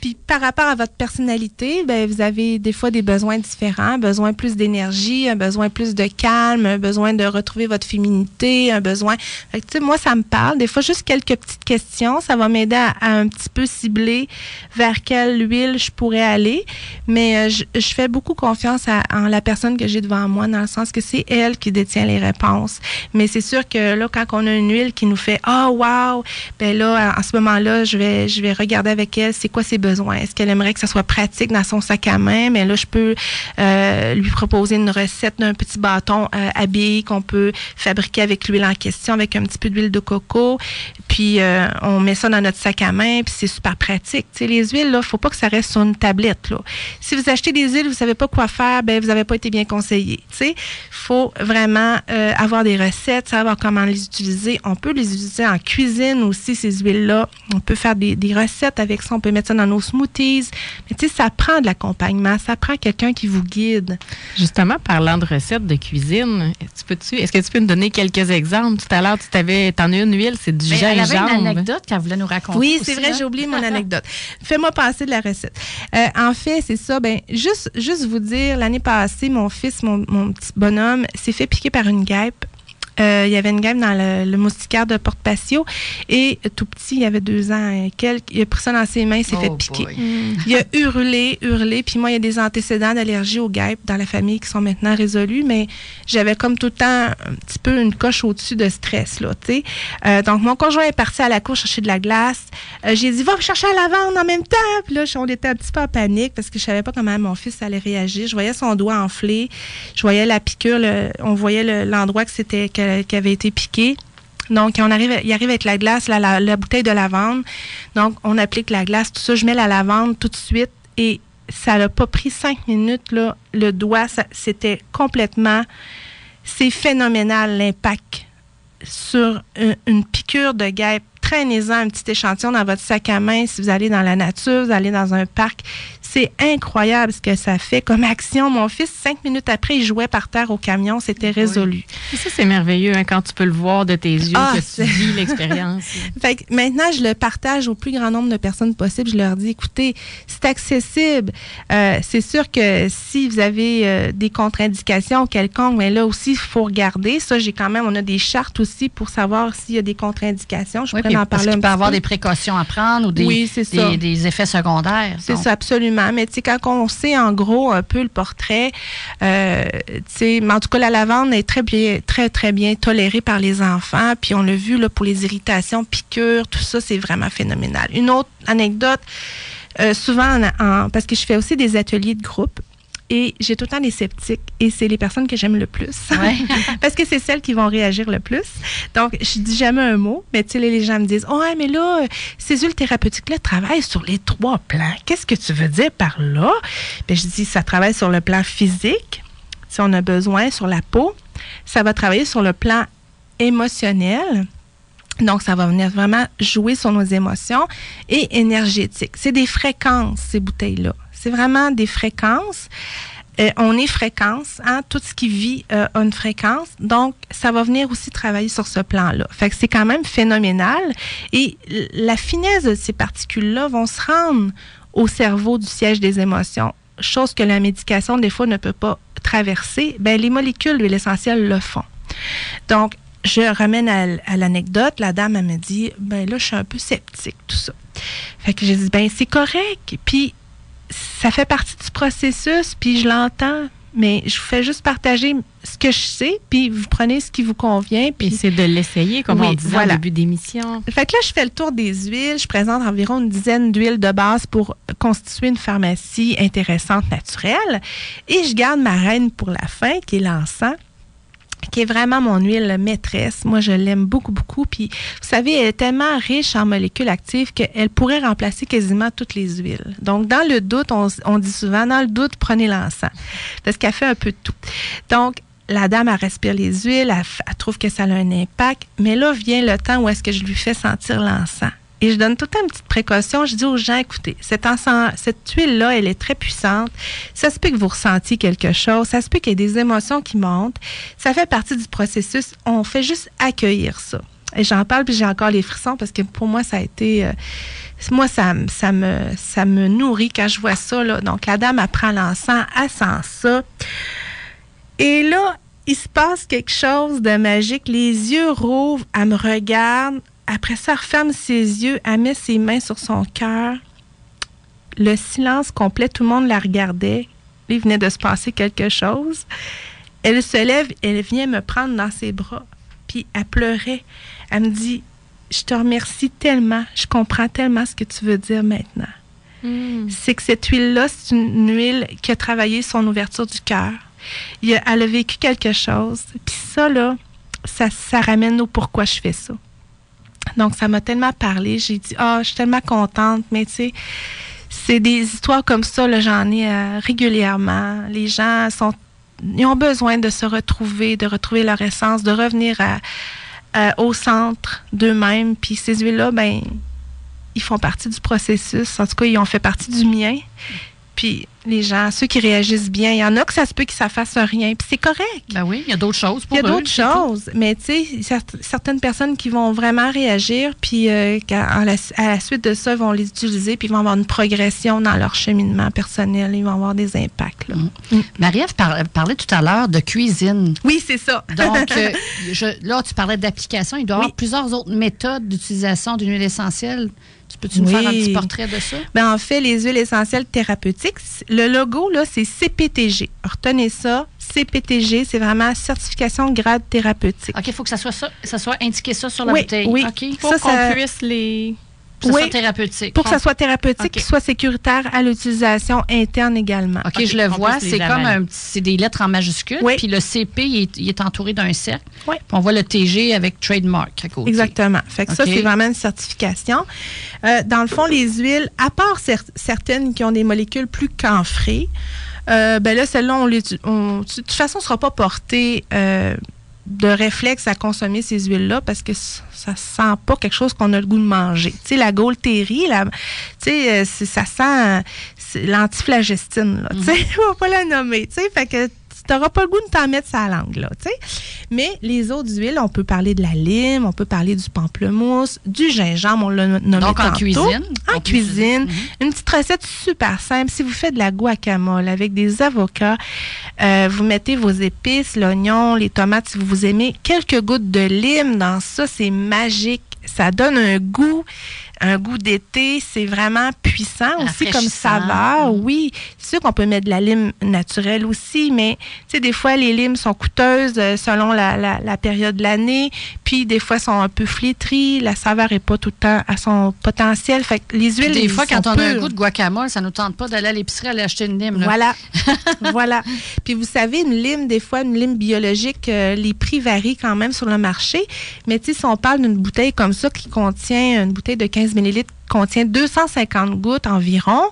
Puis par rapport à votre personnalité, ben, vous avez des fois des besoins différents, besoin plus d'énergie, un besoin plus de calme, un besoin de retrouver votre féminité, un besoin. Fait que, moi, ça me parle. Des fois, juste quelques petites questions, ça va m'aider à, un petit peu cibler vers quelle huile je pourrais aller. Mais euh, je, fais beaucoup confiance à, en la personne que j'ai devant moi dans le sens que c'est elle qui détient les réponses. Mais c'est sûr que là, quand on a une huile qui nous fait oh, wow, ben là, en ce moment-là, je vais, je vais regarder avec elle c'est quoi ses besoins? Est-ce qu'elle aimerait que ça soit pratique dans son sac à main? Mais là, je peux euh, lui proposer une recette d'un petit bâton euh, habillé qu'on peut fabriquer avec l'huile en question, avec un petit peu d'huile de coco. Puis euh, on met ça dans notre sac à main, puis c'est super pratique. sais, les huiles, là, faut pas que ça reste sur une tablette. Là. Si vous achetez des huiles, vous savez pas quoi faire, ben vous n'avez pas été bien conseillé. Il faut vraiment euh, avoir des recettes, savoir comment les utiliser. On peut les utiliser en cuisine aussi, ces huiles-là. On peut faire des, recettes avec ça. On peut mettre ça dans nos smoothies. Mais tu sais, ça prend de l'accompagnement. Ça prend quelqu'un qui vous guide. Justement, parlant de recettes de cuisine, est-ce que tu peux nous donner quelques exemples? Tout à l'heure, tu t'avais, t'en as une huile, c'est du gingembre. Elle avait une anecdote qu'elle voulait nous raconter. Oui, c'est vrai, j'ai oublié mon anecdote. Fais-moi passer de la recette. Euh, en fait, c'est ça. Ben, juste, juste vous dire, l'année passée, mon fils, mon, mon petit bonhomme s'est fait piquer par une guêpe euh, il y avait une game dans le, moustiquaire de Porte Patio et tout petit, il y avait deux ans et quelques, il a pris ça dans ses mains, il s'est fait oh, piquer. Il a hurlé, hurlé. Puis moi, il y a des antécédents d'allergie aux guêpes dans la famille qui sont maintenant résolus, mais j'avais comme tout le temps un petit peu une coche au-dessus de stress, là, tu sais. Euh, donc, mon conjoint est parti à la cour chercher de la glace. Euh, j'ai dit, va chercher à la vente en même temps. Puis là, on était un petit peu en panique parce que je savais pas comment mon fils allait réagir. Je voyais son doigt enflé. Je voyais la piqûre, on voyait l'endroit que c'était, qui avait été piqué. Donc, on arrive, il arrive avec la glace, la, bouteille de lavande. Donc, on applique la glace, tout ça. Je mets la lavande tout de suite et ça n'a pas pris cinq minutes. Là, le doigt, c'était complètement... C'est phénoménal l'impact sur une, piqûre de guêpe. Traînez-en un petit échantillon dans votre sac à main si vous allez dans la nature, vous allez dans un parc. C'est incroyable ce que ça fait comme action. Mon fils, cinq minutes après, il jouait par terre au camion. C'était résolu. Ça, c'est merveilleux hein, quand tu peux le voir de tes yeux, Ah, que tu vis l'expérience. Fait que maintenant, je le partage au plus grand nombre de personnes possible. Je leur dis, écoutez, c'est accessible. Euh, c'est sûr que si vous avez euh, des contre-indications quelconques, mais là aussi, il faut regarder. Ça, j'ai quand même, on a des chartes aussi pour savoir s'il y a des contre-indications. Je Oui, pourrais en parler un peut petit avoir peu. des précautions à prendre ou des, Oui, des, des effets secondaires. C'est ça, absolument. Mais quand on sait en gros un peu le portrait, euh, tu mais en tout cas, la lavande est très bien, très, bien tolérée par les enfants. Puis on l'a vu pour les irritations, piqûres, tout ça, c'est vraiment phénoménal. Une autre anecdote, euh, souvent, en- en- parce que je fais aussi des ateliers de groupe. Et j'ai tout le temps des sceptiques. Et c'est les personnes que j'aime le plus. Ouais. Parce que c'est celles qui vont réagir le plus. Donc, je dis jamais un mot, mais tu sais, les gens me disent Oh, ouais, mais là, ces huiles thérapeutiques-là travaillent sur les trois plans. Qu'est-ce que tu veux dire par là? Bien, je dis Ça travaille sur le plan physique, si on a besoin, sur la peau. Ça va travailler sur le plan émotionnel. Donc, ça va venir vraiment jouer sur nos émotions et énergétique. C'est des fréquences, ces bouteilles-là. C'est vraiment des fréquences. Euh, on est fréquence, hein, tout ce qui vit euh, a une fréquence. Donc, ça va venir aussi travailler sur ce plan-là. Fait que c'est quand même phénoménal. Et la finesse de ces particules-là vont se rendre au cerveau du siège des émotions, chose que la médication, des fois, ne peut pas traverser. Ben, les molécules de l'essentiel le font. Donc, je ramène à l'anecdote. La dame, elle me dit, ben là, je suis un peu sceptique, tout ça. Fait que j'ai dit, ben c'est correct. Puis, ça fait partie du processus, puis je l'entends. Mais je vous fais juste partager ce que je sais, puis vous prenez ce qui vous convient. Puis c'est de l'essayer, comme Oui, on disait voilà. au début d'émission. fait que là, je fais le tour des huiles. Je présente environ une dizaine d'huiles de base pour constituer une pharmacie intéressante, naturelle. Et je garde ma reine pour la fin, qui est l'encens qui est vraiment mon huile maîtresse. Moi, je l'aime beaucoup, beaucoup. Puis, vous savez, elle est tellement riche en molécules actives qu'elle pourrait remplacer quasiment toutes les huiles. Donc, dans le doute, on, on dit souvent, dans le doute, prenez l'encens. Parce qu'elle fait un peu de tout. Donc, la dame, elle respire les huiles, elle, trouve que ça a un impact. Mais là vient le temps où est-ce que je lui fais sentir l'encens. Et je donne tout le temps une petite précaution. Je dis aux gens, écoutez, cette huile-là, elle est très puissante. Ça se peut que vous ressentiez quelque chose. Ça se peut qu'il y ait des émotions qui montent. Ça fait partie du processus. On fait juste accueillir ça. Et j'en parle, puis j'ai encore les frissons parce que pour moi, ça a été... euh, moi, ça, me- nourrit quand je vois ça. Donc, la dame, elle prend l'encens, elle sent ça. Et là, il se passe quelque chose de magique. Les yeux rouvrent, elle me regarde. Après ça, elle referme ses yeux, elle met ses mains sur son cœur. Le silence complet, tout le monde la regardait. Il venait de se passer quelque chose. Elle se lève, elle vient me prendre dans ses bras. Puis elle pleurait. Elle me dit Je te remercie tellement. Je comprends tellement ce que tu veux dire maintenant c'est que cette huile-là, c'est une huile qui a travaillé son ouverture du cœur. Elle a vécu quelque chose. Puis ça, là, ça, ça ramène au pourquoi je fais ça. Donc, ça m'a tellement parlé. J'ai dit, ah, je suis tellement contente, mais tu sais, c'est des histoires comme ça, là, j'en ai euh, régulièrement. Les gens sont, ont besoin de se retrouver, de retrouver leur essence, de revenir au centre d'eux-mêmes. Puis ces huiles-là, ben, ils font partie du processus. En tout cas, ils ont fait partie du mien. Puis les gens, ceux qui réagissent bien, il y en a que ça se peut qu'ils ne fassent rien. Puis c'est correct. Ben oui, il y a d'autres choses pour Il y a d'autres choses, mais tu sais, cert- certaines personnes qui vont vraiment réagir, puis euh, à, la, à la suite de ça, vont les utiliser, puis ils vont avoir une progression dans leur cheminement personnel, ils vont avoir des impacts. là. Marie-Ève par- parlait tout à l'heure de cuisine. Oui, c'est ça. Donc, euh, je- là, tu parlais d'application. Il doit y avoir plusieurs autres méthodes d'utilisation d'une huile essentielle. Tu peux-tu nous Oui. faire un petit portrait de ça? Ben, en fait, les huiles essentielles thérapeutiques, le logo, là, c'est CPTG. Retenez ça. CPTG, c'est vraiment certification grade thérapeutique. OK, il faut que ça soit, ça, ça soit indiqué ça sur la Oui, bouteille. oui. OK. Pour Ça, qu'on ça- puisse les... Que ça Oui. soit thérapeutique. Pour que ça soit thérapeutique, qu'il soit sécuritaire à l'utilisation interne également. OK, je le vois. C'est comme un petit, c'est des lettres en majuscules. Oui. Puis le CP, il est, il est entouré d'un cercle. Oui. Puis on voit le TG avec trademark à côté. Exactement. Fait que ça, c'est vraiment une certification. Euh, dans le fond, les huiles, à part cer- certaines qui ont des molécules plus camphrées, euh, ben là, celle-là, on- de toute façon, ne sera pas portée euh, de réflexe à consommer ces huiles-là parce que ça sent pas quelque chose qu'on a le goût de manger. Tu sais, la la, tu sais, ça sent l'antiflagestine, là. Tu sais, on va pas la nommer. Tu sais, fait que n'auras pas le goût de t'en mettre sa langue, là, tu sais. Mais les autres huiles, on peut parler de la lime, on peut parler du pamplemousse, du gingembre, on l'a nommé Donc, en cuisine? En cuisine. Mhm. Une petite recette super simple. Si vous faites de la guacamole avec des avocats, euh, vous mettez vos épices, l'oignon, les tomates, si vous aimez, quelques gouttes de lime dans ça, c'est magique. Ça donne un goût un goût d'été, c'est vraiment puissant aussi comme saveur. Oui, c'est sûr qu'on peut mettre de la lime naturelle aussi, mais tu sais, des fois, les limes sont coûteuses euh, selon la, la, période de l'année, puis des fois, sont un peu flétries, la saveur est pas tout le temps à son potentiel. Fait que les huiles, Des fois, quand on a un goût de guacamole, ça nous tente pas d'aller à l'épicerie aller acheter une lime. Voilà, voilà. Puis vous savez, une lime, des fois, une lime biologique, euh, les prix varient quand même sur le marché, mais tu sais, si on parle d'une bouteille comme ça qui contient une bouteille de 15 millilitres contient 250 gouttes environ,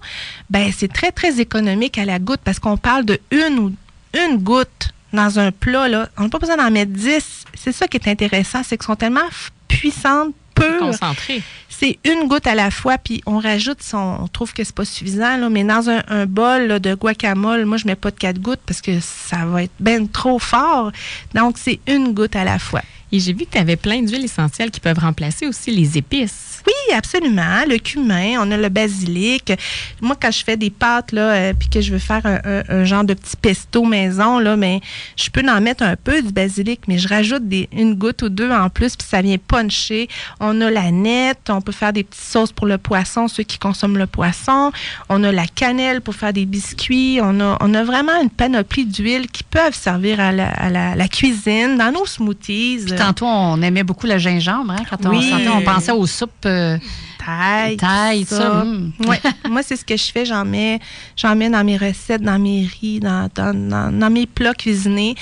ben c'est très, très économique à la goutte parce qu'on parle de une ou une goutte dans un plat. Là. On n'a pas besoin d'en mettre 10. C'est ça qui est intéressant, c'est qu'elles sont tellement puissantes, peu Concentrées. C'est une goutte à la fois, puis on rajoute, on, trouve que c'est pas suffisant, là, mais dans un, bol de guacamole, moi, je mets pas de quatre gouttes parce que ça va être bien trop fort. Donc, c'est une goutte à la fois. Et j'ai vu que tu avais plein d'huiles essentielles qui peuvent remplacer aussi les épices. Oui, absolument. Le cumin, on a le basilic. Moi, quand je fais des pâtes, là, euh, puis que je veux faire un, genre de petit pesto maison, là, mais je peux en mettre un peu du basilic, mais je rajoute des, une goutte ou deux en plus, puis ça vient puncher. On a la nette, on peut faire des petites sauces pour le poisson, ceux qui consomment le poisson. On a la cannelle pour faire des biscuits. On a, on a vraiment une panoplie d'huiles qui peuvent servir à la, cuisine, dans nos smoothies. Puis tantôt, on aimait beaucoup le gingembre, hein, quand on on pensait aux soupes euh, taille. Taille, ça. Hmm. Moi, c'est ce que je fais. J'en mets, j'en mets dans mes recettes, dans mes riz, dans, dans, mes plats cuisinés.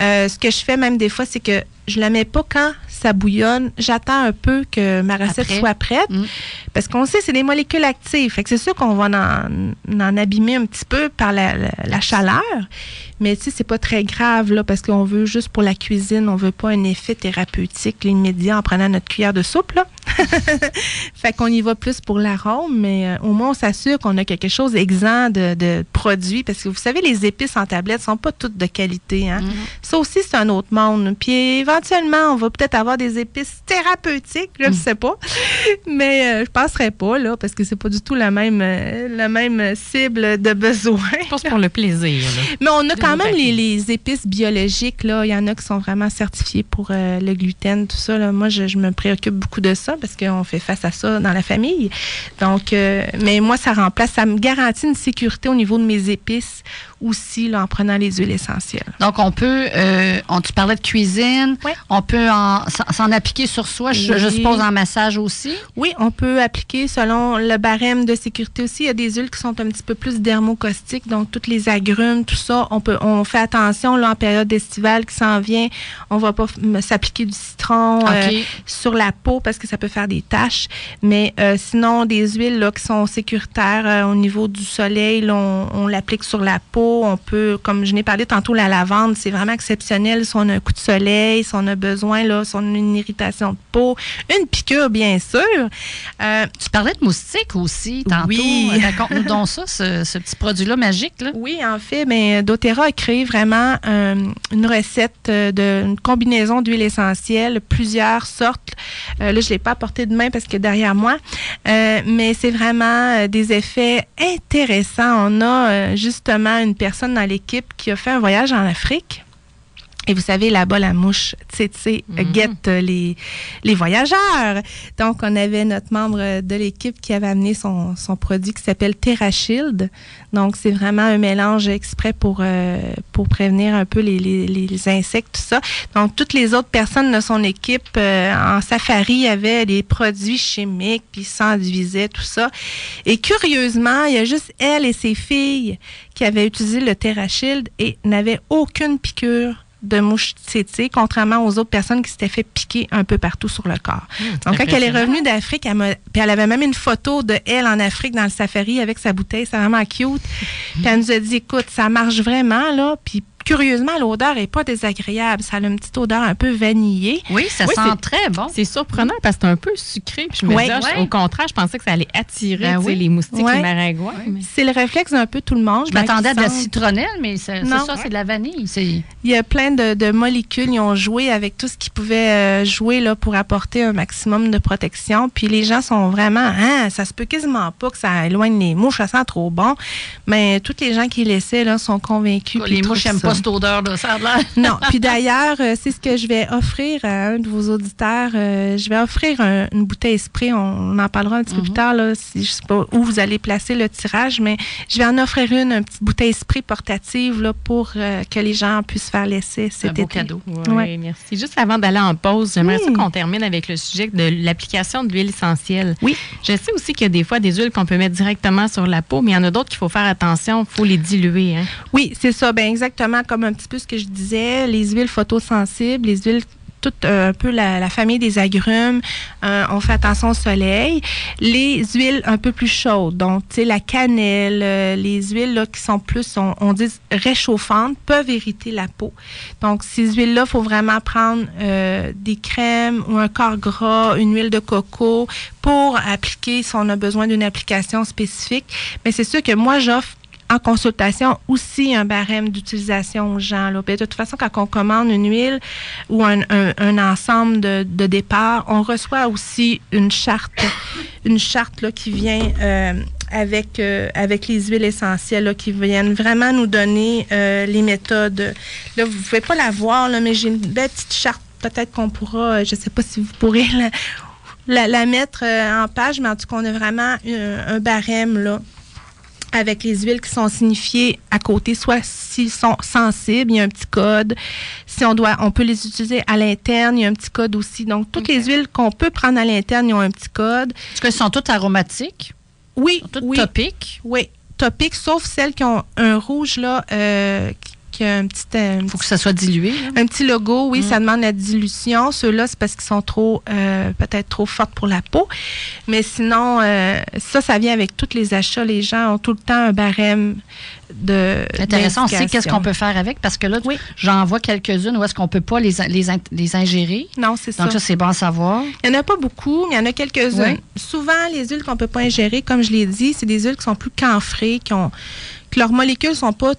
Euh, ce que je fais même des fois, c'est que je la mets pas quand ça bouillonne. J'attends un peu que ma recette soit prête. Hmm. Parce qu'on sait, c'est des molécules actives. Fait que c'est sûr qu'on va en, en, abîmer un petit peu par la, la chaleur. Mais tu sais, c'est pas très grave, là, parce qu'on veut juste pour la cuisine, on veut pas un effet thérapeutique immédiat en prenant notre cuillère de soupe, là. fait qu'on y va plus pour l'arôme, mais euh, au moins, on s'assure qu'on a quelque chose exempt de, produits, parce que vous savez, les épices en tablette sont pas toutes de qualité, hein. Mm-hmm. Ça aussi, c'est un autre monde. Puis éventuellement, on va peut-être avoir des épices thérapeutiques, je ne mm. sais pas. Mais euh, je passerai pas, là, parce que c'est pas du tout la même, euh, la même cible de besoin. Je pense pour le plaisir, Mais on a quand même les, épices biologiques, là, il y en a qui sont vraiment certifiées pour euh, le gluten, tout ça. Là. Moi, je, me préoccupe beaucoup de ça parce qu'on fait face à ça dans la famille. Donc, euh, mais moi, ça remplace, ça me garantit une sécurité au niveau de mes épices aussi là, en prenant les huiles essentielles. Donc, on peut, euh, on, tu parlais de cuisine, on peut s'en appliquer sur soi, je, suppose en massage aussi? Oui, on peut appliquer selon le barème de sécurité aussi. Il y a des huiles qui sont un petit peu plus dermocaustiques, donc toutes les agrumes, tout ça, on peut, on fait attention là, en période estivale qui s'en vient. On va pas s'appliquer du citron euh, sur la peau parce que ça peut faire des taches. Mais euh, sinon, des huiles là, qui sont sécuritaires au niveau du soleil, on, on l'applique sur la peau on peut, comme je n'ai parlé tantôt, la lavande, c'est vraiment exceptionnel si on a un coup de soleil, si on a besoin, là, si on a une irritation de peau, une piqûre, bien sûr. Euh, tu parlais de moustiques aussi tantôt. Oui. Euh, raconte-nous donc ça, ce, petit produit-là magique. Là. Oui, en fait, mais doTERRA a créé vraiment euh, une recette d'une combinaison d'huiles essentielles, plusieurs sortes. là, je ne l'ai pas apporté de main parce que derrière moi, mais c'est vraiment des effets intéressants. On a justement une personne dans l'équipe qui a fait un voyage en Afrique. Et vous savez, là-bas, la mouche, tu sais, mm guette les, les voyageurs. Donc, on avait notre membre de l'équipe qui avait amené son, son produit qui s'appelle TerraShield. Donc, c'est vraiment un mélange exprès pour, euh, pour prévenir un peu les, les, les, insectes, tout ça. Donc, toutes les autres personnes de son équipe euh, en safari avaient des produits chimiques, puis s'enduisaient, tout ça. Et curieusement, il y a juste elle et ses filles qui avaient utilisé le TerraShield et n'avaient aucune piqûre de mouche tsetse, contrairement aux autres personnes qui s'étaient fait piquer un peu partout sur le corps. Mmh, Donc, quand elle est revenue d'Afrique, elle, elle avait même une photo de elle en Afrique dans le safari avec sa bouteille. C'est vraiment cute. Puis elle nous a dit, écoute, ça marche vraiment, là. Puis curieusement, l'odeur est pas désagréable. Ça a une petite odeur un peu vanillée. Oui, ça Oui, sent très bon. C'est surprenant parce que c'est un peu sucré. Puis je me disais, au contraire, je pensais que ça allait attirer Ben tu sais, oui. les moustiques, Ouais. les maringouins. mais- C'est le réflexe d'un peu tout le monde. Je m'attendais à de la citronnelle, mais c'est ça, c'est de la vanille. Il y a plein de, de molécules. Ils ont joué avec tout ce qu'ils pouvaient euh, jouer là, pour apporter un maximum de protection. Puis les gens sont vraiment, hein, ça se peut quasiment pas que ça éloigne les mouches, ça sent trop bon. Mais tous les gens qui l'essaient là, sont convaincus. les mouches n'aiment ça. Pas cette odeur-là. Ça a l'air. Non. Puis d'ailleurs, euh, c'est ce que je vais offrir à un de vos auditeurs. Euh, je vais offrir un- une bouteille spray. On, on en parlera un petit peu plus tard. Là, si, je sais pas où vous allez placer le tirage, mais je vais en offrir une, une petite bouteille spray portative là, pour euh, que les gens puissent faire l'essai cet Un beau été. cadeau. Oui, Ouais. merci. Juste avant d'aller en pause, j'aimerais Oui. ça qu'on termine avec le sujet de l'application d'huile essentielle. Oui. Je sais aussi qu'il y a des fois des huiles qu'on peut mettre directement sur la peau, mais il y en a d'autres qu'il faut faire attention, il faut les diluer. Hein. Oui, c'est ça. Ben exactement comme un petit peu ce que je disais, les huiles photosensibles, les huiles toute euh, un peu la, famille des agrumes, euh, on fait attention au soleil. Les huiles un peu plus chaudes, donc tu la cannelle, euh, les huiles là, qui sont plus, on, on dit réchauffantes, peuvent irriter la peau. Donc ces huiles-là, faut vraiment prendre des crèmes ou un corps gras, une huile de coco pour appliquer si on a besoin d'une application spécifique. Mais c'est sûr que moi j'offre en consultation aussi un barème d'utilisation aux gens. De toute façon, quand on commande une huile ou un, ensemble de, de départ, on reçoit aussi une charte, une charte là, qui vient euh, avec, euh, avec les huiles essentielles, qui viennent vraiment nous donner euh, les méthodes. Là, vous ne pouvez pas la voir, là, mais j'ai une belle petite charte. Peut-être qu'on pourra, je ne sais pas si vous pourrez la, la, la mettre en page, mais en tout cas, on a vraiment un barème là, avec les huiles qui sont signifiées à côté, soit s'ils sont sensibles, il y a un petit code. Si on doit, on peut les utiliser à l'interne, il y a un petit code aussi. Donc, toutes les huiles qu'on peut prendre à l'interne, ils ont un petit code. Est-ce qu'elles sont toutes aromatiques? Oui, Toutes oui, topiques? oui, topiques, sauf celles qui ont un rouge là, euh, un petit, euh, Il faut petit que ça soit dilué. là. un petit logo, oui, Mm. ça demande la dilution. Ceux-là, c'est parce qu'ils sont trop, euh, peut-être trop fortes pour la peau. Mais sinon, euh, ça, ça vient avec tous les achats. Les gens ont tout le temps un barème de. Intéressant. On sait qu'est-ce qu'on peut faire avec parce que là, Oui. j'en vois quelques-unes où est-ce qu'on peut pas les, les, in- les ingérer. Non, c'est ça. Donc, ça, c'est bon à savoir. Il n'y en a pas beaucoup, mais il y en a quelques-unes. Oui. Souvent, les huiles qu'on ne peut pas ingérer, comme je l'ai dit, c'est des huiles qui sont plus camphrées, qui ont, que leurs molécules sont pas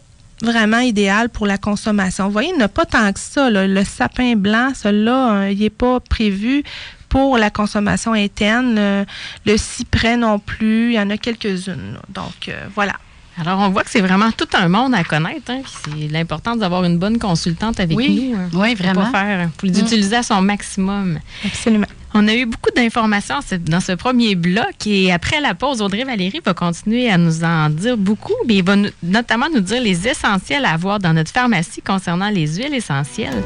vraiment idéales pour la consommation. Vous voyez, il n'y en a pas tant que ça. là. Le sapin blanc, celui-là, euh, il n'est pas prévu pour la consommation interne. Le, le cyprès non plus. Il y en a quelques-unes. Donc, euh, voilà. Alors, on voit que c'est vraiment tout un monde à connaître. Hein, c'est l'important d'avoir une bonne consultante avec Oui, nous. hein. oui, vraiment. faire, faut les Mm. utiliser à son maximum. Absolument. On a eu beaucoup d'informations dans ce premier bloc et après la pause, Audrey Valérie va continuer à nous en dire beaucoup. Mais il va notamment nous dire les essentiels à avoir dans notre pharmacie concernant les huiles essentielles.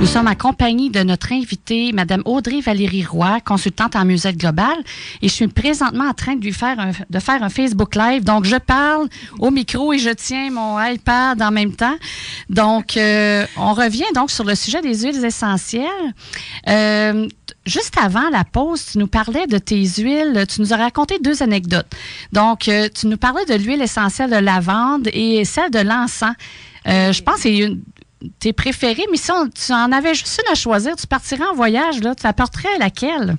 Nous sommes en compagnie de notre invitée, Madame Audrey Valérie Roy, consultante en musette globale, et je suis présentement en train de lui faire un, de faire un Facebook Live. Donc, je parle au micro et je tiens mon iPad en même temps. Donc, euh, on revient donc sur le sujet des huiles essentielles. Euh, Juste avant la pause, tu nous parlais de tes huiles. Tu nous as raconté deux anecdotes. Donc, euh, tu nous parlais de l'huile essentielle de lavande et celle de l'encens. Je pense que c'est une, tes préférées, mais si on- tu en avais juste une à choisir, tu partirais en voyage, là, tu apporterais laquelle?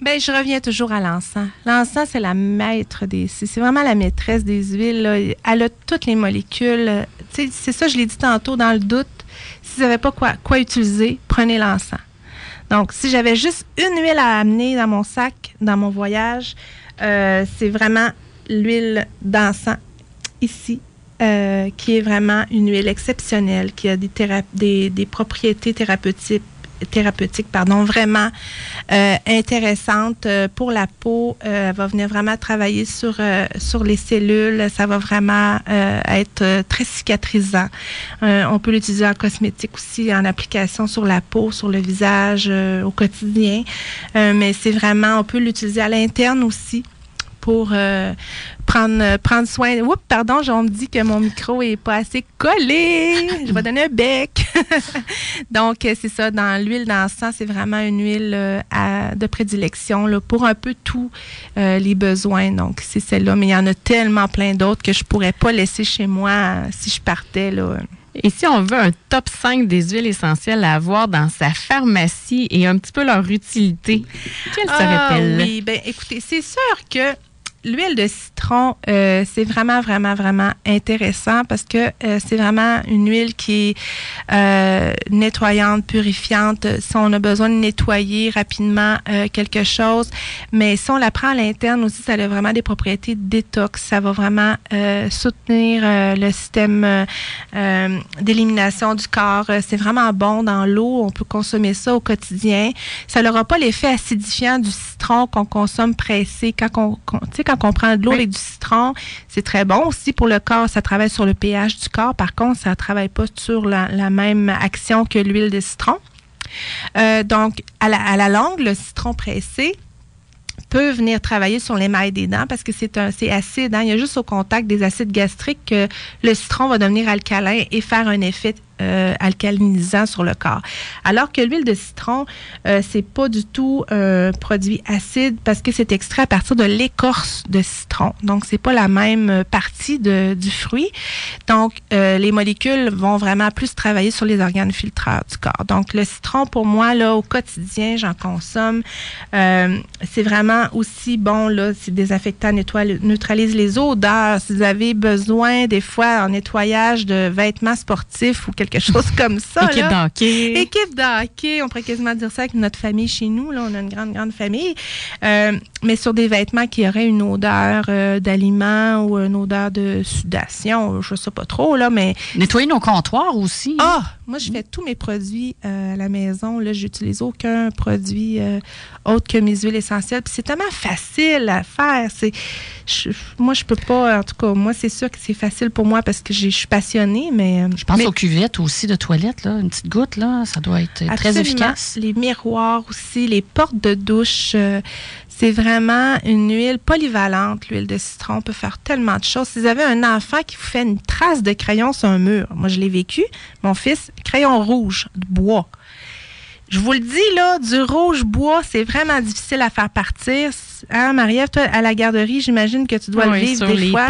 Ben, je reviens toujours à l'encens. L'encens, c'est la maître des. C'est vraiment la maîtresse des huiles. Elle a toutes les molécules. C'est ça, je l'ai dit tantôt, dans le doute. Si vous savez pas quoi, quoi utiliser, prenez l'encens. Donc, si j'avais juste une huile à amener dans mon sac, dans mon voyage, euh, c'est vraiment l'huile d'encens ici, euh, qui est vraiment une huile exceptionnelle, qui a des, des, des propriétés thérapeutiques thérapeutique, pardon, vraiment euh, intéressante euh, pour la peau. Euh, elle va venir vraiment travailler sur, euh, sur les cellules. Ça va vraiment euh, être très cicatrisant. On peut l'utiliser en cosmétique aussi, en application sur la peau, sur le visage, au quotidien. Mais c'est vraiment, on peut l'utiliser à l'interne aussi pour prendre, prendre soin. Oups, pardon, on me dit que mon micro est pas assez collé. Je vais donner un bec. Donc, c'est ça, dans l'huile d'encens, c'est vraiment une huile de prédilection là, pour un peu tous les besoins. Donc, c'est celle-là. Mais il y en a tellement plein d'autres que je pourrais pas laisser chez moi si je partais. Là. Et si on veut un top 5 des huiles essentielles à avoir dans sa pharmacie et un petit peu leur utilité, quelle serait-elle? Ah, oui, bien, écoutez, c'est sûr que l'huile de citron, euh, c'est vraiment, vraiment, vraiment intéressant parce que euh, c'est vraiment une huile qui est euh, nettoyante, purifiante. Si on a besoin de nettoyer rapidement quelque chose, mais si on la prend à l'interne aussi, ça a vraiment des propriétés détox. Ça va vraiment soutenir le système d'élimination du corps. C'est vraiment bon dans l'eau. On peut consommer ça au quotidien. Ça n'aura pas l'effet acidifiant du citron qu'on consomme pressé quand on, quand quand on prend de l'eau avec du citron, c'est très bon aussi pour le corps. Ça travaille sur le pH du corps. Par contre, ça ne travaille pas sur la, même action que l'huile de citron. Euh, donc, à la, à la longue, le citron pressé, peut venir travailler sur l'émail des dents parce que c'est un c'est acide. Hein. Il y a juste au contact des acides gastriques que le citron va devenir alcalin et faire un effet euh, alcalinisant sur le corps. Alors que l'huile de citron, euh, c'est pas du tout un produit acide parce que c'est extrait à partir de l'écorce de citron. Donc c'est pas la même partie de, du fruit. Donc euh, les molécules vont vraiment plus travailler sur les organes filtreurs du corps. Donc le citron pour moi là au quotidien, j'en consomme. Euh, c'est vraiment aussi bon là, c'est désinfectant, nettoie, neutralise les odeurs. Si vous avez besoin des fois en nettoyage de vêtements sportifs ou quelque chose comme ça. Équipe d'hockey. Équipe d'hockey. On pourrait quasiment dire ça avec notre famille chez nous. Là, on a une grande, grande famille. Euh, mais sur des vêtements qui auraient une odeur euh, d'aliment ou une odeur de sudation, je ne sais pas trop, là, mais... Nettoyer nos comptoirs aussi. Ah! Moi, je fais tous mes produits euh, à la maison. Là, j'utilise aucun produit autre que mes huiles essentielles. Puis c'est tellement facile à faire. C'est, moi, je peux pas... En tout cas, moi, c'est sûr que c'est facile pour moi parce que je suis passionnée, mais... Je pense aux cuvettes aussi de toilette, là. Une petite goutte, là. Ça doit être très efficace. Les miroirs aussi, les portes de douche... C'est vraiment une huile polyvalente, l'huile de citron. On peut faire tellement de choses. Si vous avez un enfant qui vous fait une trace de crayon sur un mur, moi je l'ai vécu, mon fils, crayon rouge, bois. Je vous le dis, là, du rouge bois, c'est vraiment difficile à faire partir. Hein, Marie-Ève, toi, à la garderie, j'imagine que tu dois le vivre des fois.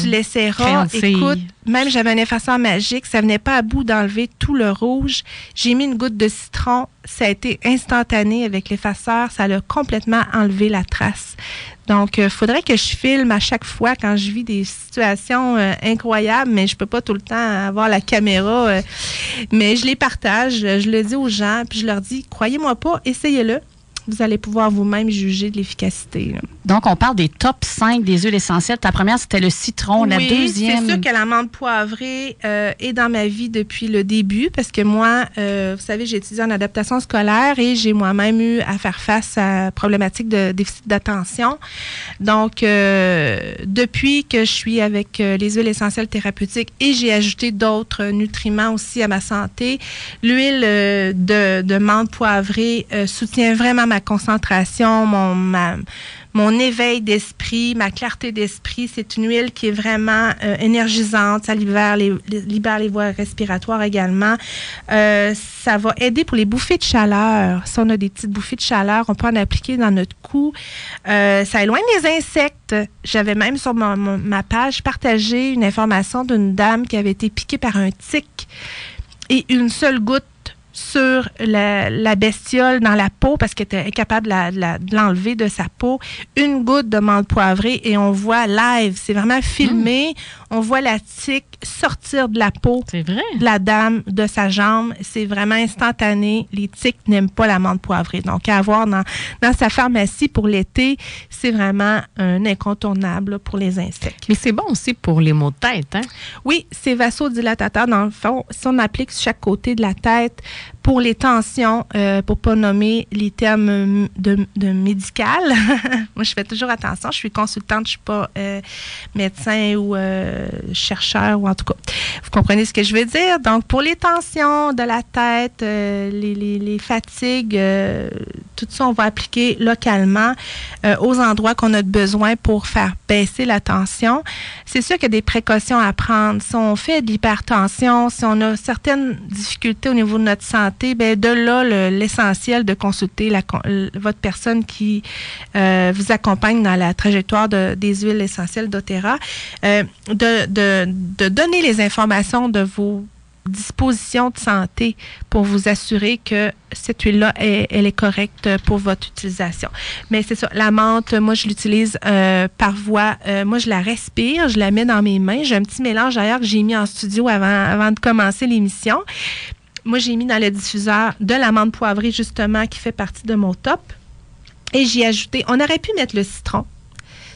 tu l'essaieras. Écoute, même j'avais un effaceur magique, ça venait pas à bout d'enlever tout le rouge. J'ai mis une goutte de citron, ça a été instantané avec l'effaceur, ça a complètement enlevé la trace. Donc, il euh, faudrait que je filme à chaque fois quand je vis des situations euh, incroyables, mais je peux pas tout le temps avoir la caméra. Euh, mais je les partage, je le dis aux gens, puis je leur dis, croyez-moi pas, essayez-le vous allez pouvoir vous-même juger de l'efficacité. Donc, on parle des top 5 des huiles essentielles. Ta première, c'était le citron. la deuxième. C'est sûr que l'amande poivrée euh, est dans ma vie depuis le début parce que moi, euh, vous savez, j'ai étudié en adaptation scolaire et j'ai moi-même eu à faire face à problématiques de déficit d'attention. Donc, euh, depuis que je suis avec les huiles essentielles thérapeutiques et j'ai ajouté d'autres nutriments aussi à ma santé, l'huile de, de menthe poivrée soutient vraiment ma concentration, mon, mon éveil d'esprit, ma clarté d'esprit. C'est une huile qui est vraiment euh, énergisante. Ça libère les, libère les voies respiratoires également. Euh, ça va aider pour les bouffées de chaleur. Si on a des petites bouffées de chaleur, on peut en appliquer dans notre cou. Euh, ça éloigne les insectes. J'avais même sur ma, ma page partagé une information d'une dame qui avait été piquée par un tic et une seule goutte sur la, bestiole dans la peau parce qu'elle était capable de l'enlever de, sa peau. Une goutte de menthe poivrée et on voit live, c'est vraiment filmé. Mm. On voit la tique sortir de la peau de la dame, de sa jambe. C'est vraiment instantané. Les tiques n'aiment pas la menthe poivrée. Donc, à avoir dans, dans sa pharmacie pour l'été, c'est vraiment un incontournable pour les insectes. Mais c'est bon aussi pour les maux de tête, hein? Oui, c'est vasodilatateur. Dans le fond, si on applique chaque côté de la tête, pour les tensions, euh, pour pas nommer les termes de, de médical, moi je fais toujours attention. Je suis consultante, je suis pas euh, médecin ou euh, chercheur ou en tout cas, vous comprenez ce que je veux dire? Donc pour les tensions de la tête, les, fatigues, tout ça, on va appliquer localement euh, aux endroits qu'on a besoin pour faire baisser la tension. C'est sûr qu'il y a des précautions à prendre. Si on fait de l'hypertension, si on a certaines difficultés au niveau de notre ben de là l'essentiel de consulter la, votre personne qui euh, vous accompagne dans la trajectoire de, des huiles essentielles d'Otera, euh, de, de, de donner les informations de vos disposition de santé pour vous assurer que cette huile-là, elle, est correcte pour votre utilisation. Mais c'est ça, la menthe, moi, je l'utilise euh, par voie, euh, moi, je la respire, je la mets dans mes mains. J'ai un petit mélange d'ailleurs que j'ai mis en studio avant, avant de commencer l'émission. Moi, j'ai mis dans le diffuseur de la menthe poivrée, justement, qui fait partie de mon top. Et j'y ai ajouté, on aurait pu mettre le citron.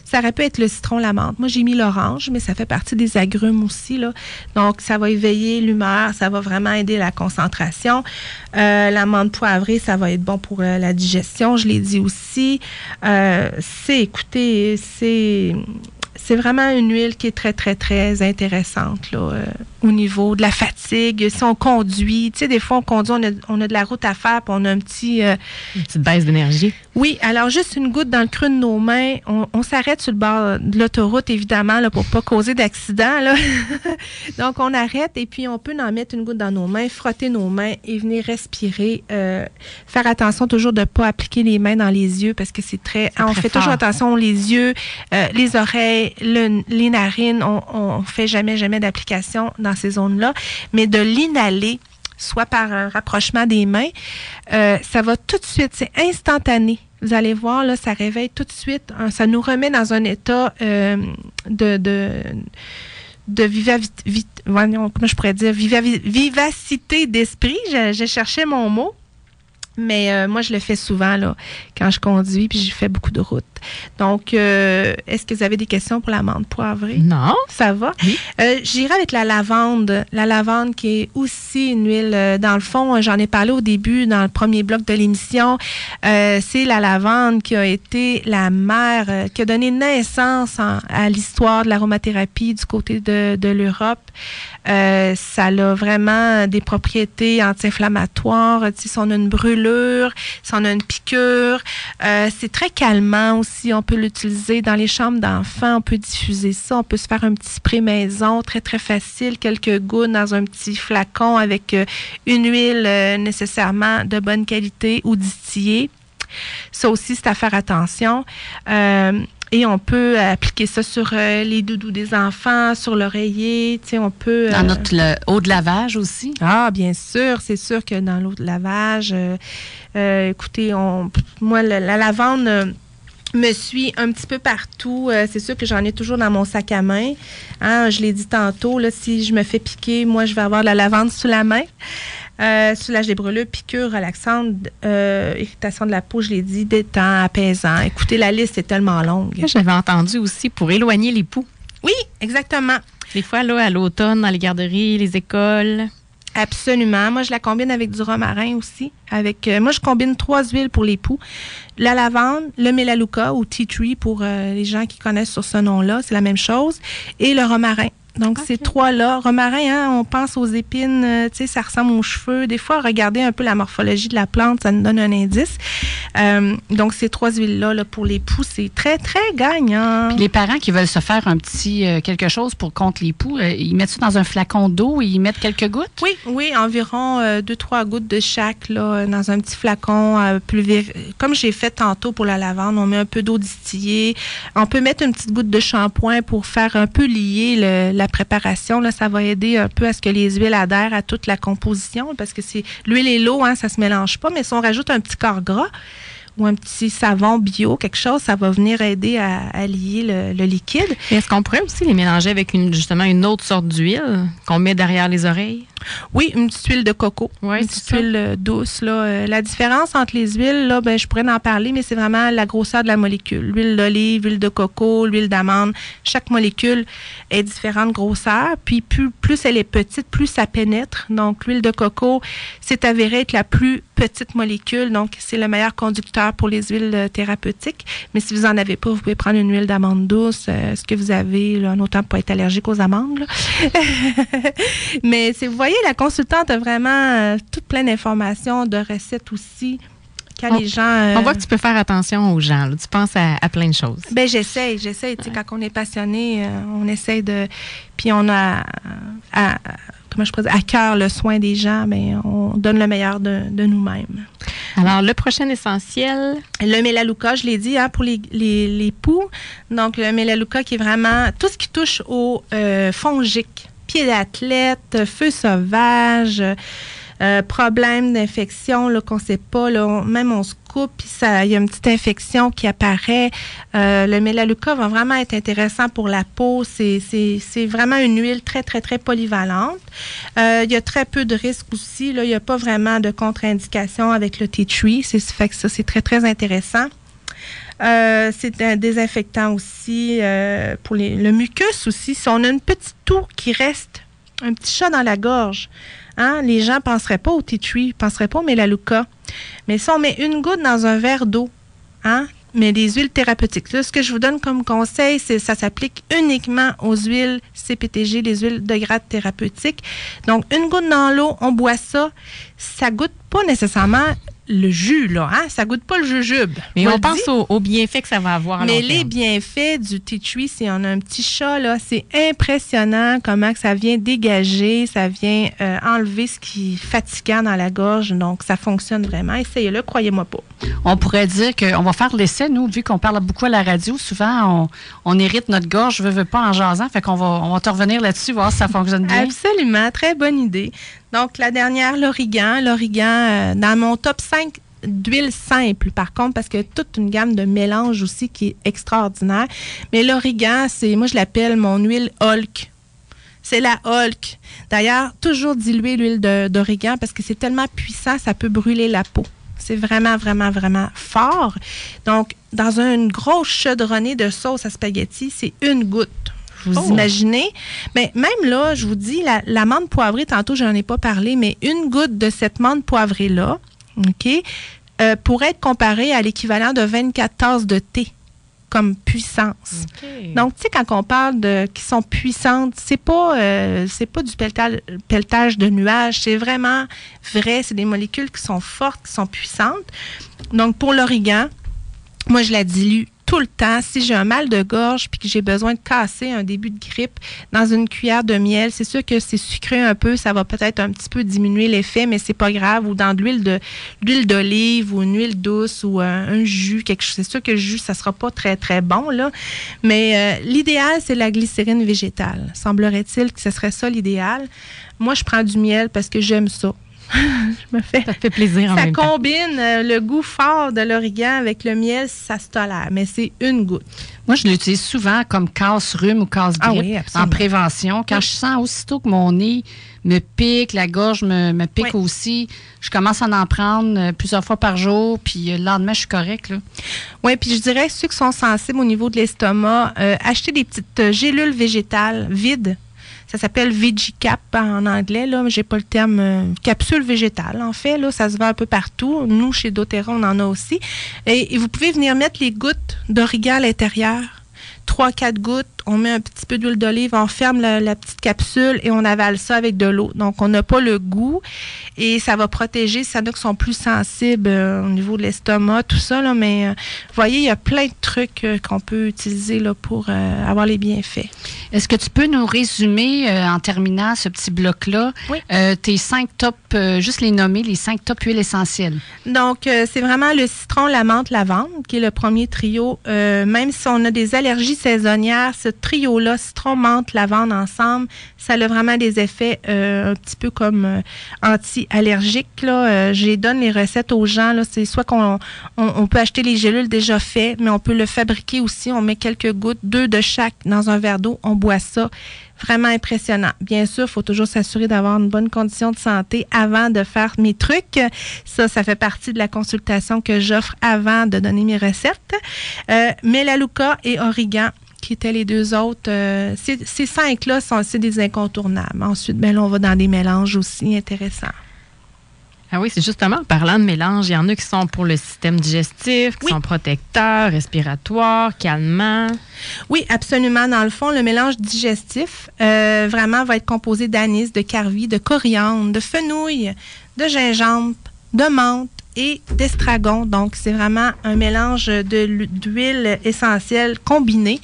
Ça aurait pu être le citron, la menthe. Moi, j'ai mis l'orange, mais ça fait partie des agrumes aussi. Là. Donc, ça va éveiller l'humeur, ça va vraiment aider la concentration. Euh, la menthe poivrée, ça va être bon pour euh, la digestion, je l'ai dit aussi. Euh, c'est, écoutez, c'est c'est vraiment une huile qui est très, très, très intéressante là, euh, au niveau de la fatigue. Si on conduit, tu sais, des fois, on conduit, on a, de la route à faire, puis on a un petit... Euh, une petite baisse d'énergie. Oui, alors juste une goutte dans le creux de nos mains. On, s'arrête sur le bord de l'autoroute, évidemment, là, pour pas causer d'accident. Donc, on arrête et puis on peut en mettre une goutte dans nos mains, frotter nos mains et venir respirer. Euh, faire attention toujours de ne pas appliquer les mains dans les yeux parce que c'est très... On fait toujours attention les yeux, les oreilles, les narines, on, ne fait jamais, jamais d'application dans ces zones-là, mais de l'inhaler, soit par un rapprochement des mains, euh, ça va tout de suite, c'est instantané. Vous allez voir, là, ça réveille tout de suite, ça nous remet dans un état euh, de, de vivacité d'esprit. J'ai cherché mon mot. Mais euh, moi, je le fais souvent quand je conduis, puis je fais beaucoup de routes. Donc, euh, est-ce que vous avez des questions pour l'amande poivrée? Non. Ça va? Oui. Euh, J'irai avec la lavande. La lavande qui est aussi une huile, euh, dans le fond, j'en ai parlé au début, dans le premier bloc de l'émission. C'est la lavande qui a été la mère, qui a donné naissance à l'histoire de l'aromathérapie du côté de, de l'Europe. ça a vraiment des propriétés anti-inflammatoires. Si on a une brûlure, si on a une piqûre, c'est très calmant aussi on peut l'utiliser dans les chambres d'enfants, on peut diffuser ça, on peut se faire un petit spray maison, très très facile, quelques gouttes dans un petit flacon avec euh, une huile euh, nécessairement de bonne qualité ou distillée. Ça aussi, c'est à faire attention. Euh, et on peut appliquer ça sur les doudous des enfants, sur l'oreiller. Tu sais, on peut. Dans notre eau de lavage aussi? Ah, bien sûr. C'est sûr que dans l'eau de lavage, écoutez, on, moi, la lavande me suis un petit peu partout. Euh, c'est sûr que j'en ai toujours dans mon sac à main. Hein, je l'ai dit tantôt, là, si je me fais piquer, moi, je vais avoir de la lavande sous la main. Euh, soulage des brûlures, piqûres, relaxante, euh, irritation de la peau, je l'ai dit, détend, apaisant. Écoutez, la liste est tellement longue. J'avais entendu aussi pour éloigner les poux. Oui, exactement. Des fois, là, à l'automne, dans les garderies, les écoles. Absolument. Moi, je la combine avec du romarin aussi. Avec, euh, moi, je combine trois huiles pour les poux. La lavande, le melaleuca ou tea tree pour euh, les gens qui connaissent sur ce nom-là, c'est la même chose. Et le romarin. Donc, ces trois-là, romarin, hein, on pense aux épines, euh, tu sais, ça ressemble aux cheveux. Des fois, regardez un peu la morphologie de la plante, ça nous donne un indice. Euh, donc, ces trois huiles-là, là, pour les poux, c'est très, très gagnant. Puis les parents qui veulent se faire un petit euh, quelque chose pour contre les poux, ils mettent ça dans un flacon d'eau et ils mettent quelques gouttes? Oui, oui, environ deux, trois gouttes de chaque, là, dans un petit flacon. comme j'ai fait tantôt pour la lavande, on met un peu d'eau distillée. On peut mettre une petite goutte de shampoing pour faire un peu lier le, la la préparation, là, ça va aider un peu à ce que les huiles adhèrent à toute la composition parce que c'est l'huile et l'eau, hein, ça se mélange pas, mais si on rajoute un petit corps gras, ou un petit savon bio, quelque chose, ça va venir aider à, lier le, liquide. Est-ce qu'on pourrait aussi les mélanger avec justement une autre sorte d'huile qu'on met derrière les oreilles? Oui, une petite huile de coco. Une petite huile euh, douce. Là. Euh, la différence entre les huiles, là, ben, je pourrais en parler, mais c'est vraiment la grosseur de la molécule. L'huile d'olive, l'huile de coco, l'huile d'amande, chaque molécule est différente grosseur. Puis plus, plus elle est petite, plus ça pénètre. Donc l'huile de coco, c'est avéré être la plus petite molécule. Donc c'est le meilleur conducteur pour les huiles euh, thérapeutiques. Mais si vous n'en avez pas, vous pouvez prendre une huile d'amande douce. ce que vous avez, là, autant pour être allergique aux amandes. mais c'est, vous voyez, la consultante a vraiment euh, toute plein d'informations, de recettes aussi quand les gens. euh, On voit que tu peux faire attention aux gens. là. Tu penses à, à plein de choses. Ben. Tu sais, quand on est passionné, euh, on essaye de. Puis on a à, à- comment je pourrais dire, à cœur le soin des gens, mais on donne le meilleur de, de nous-mêmes. Alors, le prochain essentiel, Le mélalouka, je l'ai dit, hein, pour les, les, les poux. Donc, le mélalouka qui est vraiment tout ce qui touche au euh, fongique. Pied d'athlète, feu sauvage, euh, problème d'infection qu'on ne sait pas. Là, même on se coupe, puis il y a une petite infection qui apparaît. Euh, le mélalouka va vraiment être intéressant pour la peau. C'est- vraiment une huile très, très, très polyvalente. Euh, il y a très peu de risques aussi. Il n'y a pas vraiment de contre-indication avec le tea tree. C'est fait que ça, c'est très, très intéressant. Euh, c'est un désinfectant aussi euh, pour les- le mucus aussi. Si on a une petite toux qui reste, un petit chat dans la gorge, hein, les gens ne penseraient pas au tea tree, ne penseraient pas au mélalouka. Mais si on met une goutte dans un verre d'eau, hein, mais des huiles thérapeutiques. Là, ce que je vous donne comme conseil, c'est ça s'applique uniquement aux huiles CPTG, les huiles de grade thérapeutique. Donc, une goutte dans l'eau, on boit ça. Ça goûte pas nécessairement le jus, là. Hein? Ça goûte pas le jujube. mais on pense aux, aux bienfaits que ça va avoir à Mais long les terme. bienfaits du tea tree, si on a un petit chat, là, c'est impressionnant comment que ça vient dégager, ça vient euh, enlever ce qui est fatigant dans la gorge. Donc, ça fonctionne vraiment. Essayez-le, croyez-moi pas. On pourrait dire qu'on va faire l'essai, nous, vu qu'on parle beaucoup à la radio. Souvent, on, on hérite notre gorge, veut, veut pas en jasant. Fait qu'on va, on va te revenir là-dessus, voir si ça fonctionne bien. Absolument, très bonne idée. Donc, la dernière, l'origan. L'origan, euh, dans mon top 5 d'huile simple, par contre, parce qu'il y a toute une gamme de mélanges aussi qui est extraordinaire. Mais l'origan, c'est, moi, je l'appelle mon huile Hulk. C'est la Hulk. D'ailleurs, toujours diluer l'huile d'origan parce que c'est tellement puissant, ça peut brûler la peau. C'est vraiment, vraiment, vraiment fort. Donc, dans une grosse chaudronnée de sauce à spaghetti, c'est une goutte. Vous Oh. imaginez? Mais même là, je vous dis, la, la menthe poivrée, tantôt, je n'en ai pas parlé, mais une goutte de cette menthe poivrée-là, OK, euh, pourrait être comparée à l'équivalent de 24 tasses de thé comme puissance. Donc, tu sais, quand on parle de qui sont puissantes, c'est pas euh, c'est pas du pelletage, pelletage de nuages, c'est vraiment vrai. C'est des molécules qui sont fortes, qui sont puissantes. Donc, pour l'origan, moi, je la dilue le temps. Si j'ai un mal de gorge puis que j'ai besoin de casser un début de grippe dans une cuillère de miel, c'est sûr que c'est sucré un peu, ça va peut-être un petit peu diminuer l'effet, mais c'est pas grave. Ou dans de l'huile d'olive ou une huile douce ou un, un jus, quelque chose. C'est sûr que le jus, ça sera pas très très bon là, mais euh, l'idéal c'est la glycérine végétale. Semblerait-il que ce serait ça l'idéal. Moi, je prends du miel parce que j'aime ça. je me fais Ça te fait plaisir en ça même combine euh, le goût fort de l'origan avec le miel, ça se tolère, mais c'est une goutte. Moi, je l'utilise souvent comme casse-rhume ou casse-grippe Ah oui, en prévention. Quand Oui. je sens aussitôt que mon nez me pique, la gorge me, me pique Oui. aussi, je commence à en prendre euh, plusieurs fois par jour, puis euh, le lendemain, je suis correcte. Oui, puis je dirais que ceux qui sont sensibles au niveau de l'estomac, euh, acheter des petites gélules végétales vides. Ça s'appelle VeggieCap en anglais. Là, j'ai pas le terme euh, capsule végétale. En fait, ça se vend un peu partout. Nous, chez doTERRA, on en a aussi. Et, vous pouvez venir mettre les gouttes d'origan à l'intérieur. Trois, quatre gouttes. On met un petit peu d'huile d'olive, on ferme la, la petite capsule et on avale ça avec de l'eau. Donc, on n'a pas le goût et ça va protéger s'il y en a qui sont plus sensibles euh, au niveau de l'estomac, tout ça. Là, mais euh, vous voyez, il y a plein de trucs euh, qu'on peut utiliser là, pour avoir les bienfaits. Est-ce que tu peux nous résumer, en terminant ce petit bloc-là, Oui. tes cinq top, euh, juste les nommer, les cinq top huiles essentielles? Donc, c'est vraiment le citron, la menthe, lavande, qui est le premier trio. Même si on a des allergies saisonnières, ce trio-là, citron, menthe, lavande ensemble, ça a vraiment des effets euh, un petit peu comme euh, anti-allergiques. Euh, je donne les recettes aux gens. C'est soit qu'on on, peut acheter les gélules déjà faites, mais on peut le fabriquer aussi. On met quelques gouttes, deux de chaque dans un verre d'eau. On boit ça. Vraiment impressionnant. Bien sûr, il faut toujours s'assurer d'avoir une bonne condition de santé avant de faire mes trucs. Ça, ça fait partie de la consultation que j'offre avant de donner mes recettes. Euh, Melaleuca et Origan qui étaient les deux autres. euh, ces, ces cinq-là sont c'est des incontournables. Ensuite, ben là, on va dans des mélanges aussi intéressants. Ah oui, c'est justement en parlant de mélange, il y en a qui sont pour le système digestif, qui Oui. sont protecteurs, respiratoires, calmants. Oui, absolument. Dans le fond, le mélange digestif, euh, vraiment, va être composé d'anis, de carvi, de coriandre, de fenouil, de gingembre, de menthe et d'estragon. Donc, c'est vraiment un mélange d'huile essentielle combinée.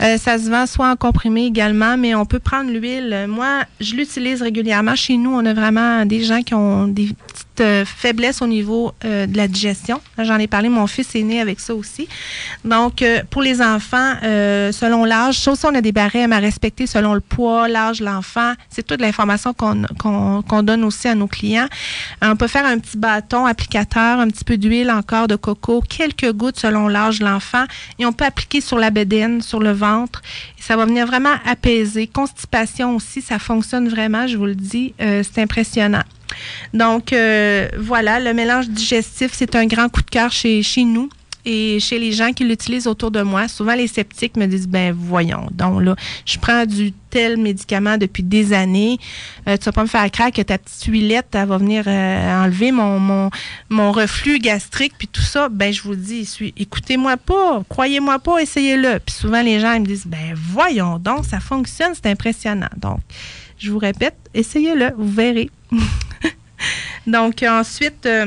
Euh, ça se vend soit en comprimé également, mais on peut prendre l'huile. Moi, je l'utilise régulièrement. Chez nous, on a vraiment des gens qui ont des euh, faiblesses au niveau euh, de la digestion. J'en ai parlé, mon fils est né avec ça aussi. Donc, pour les enfants, selon l'âge, sauf si on a des barèmes à respecter selon le poids, l'âge l'enfant, c'est toute l'information qu'on donne aussi à nos clients. On peut faire un petit bâton applicateur, un petit peu d'huile encore de coco, quelques gouttes selon l'âge de l'enfant, et on peut appliquer sur la bédaine, sur le ventre. Et ça va venir vraiment apaiser. Constipation aussi, ça fonctionne vraiment, je vous le dis, euh, c'est impressionnant. Donc, euh, voilà, le mélange digestif, c'est un grand coup de cœur chez, nous et chez les gens qui l'utilisent autour de moi, souvent les sceptiques me disent ben voyons donc là, je prends du tel médicament depuis des années, euh, tu vas pas me faire craquer que ta petite huilette va venir euh, enlever mon reflux gastrique puis tout ça, ben je vous dis écoutez-moi pas, croyez-moi pas, essayez-le. Puis souvent les gens ils me disent ben voyons donc ça fonctionne, c'est impressionnant. Donc je vous répète, essayez-le, vous verrez. donc ensuite euh,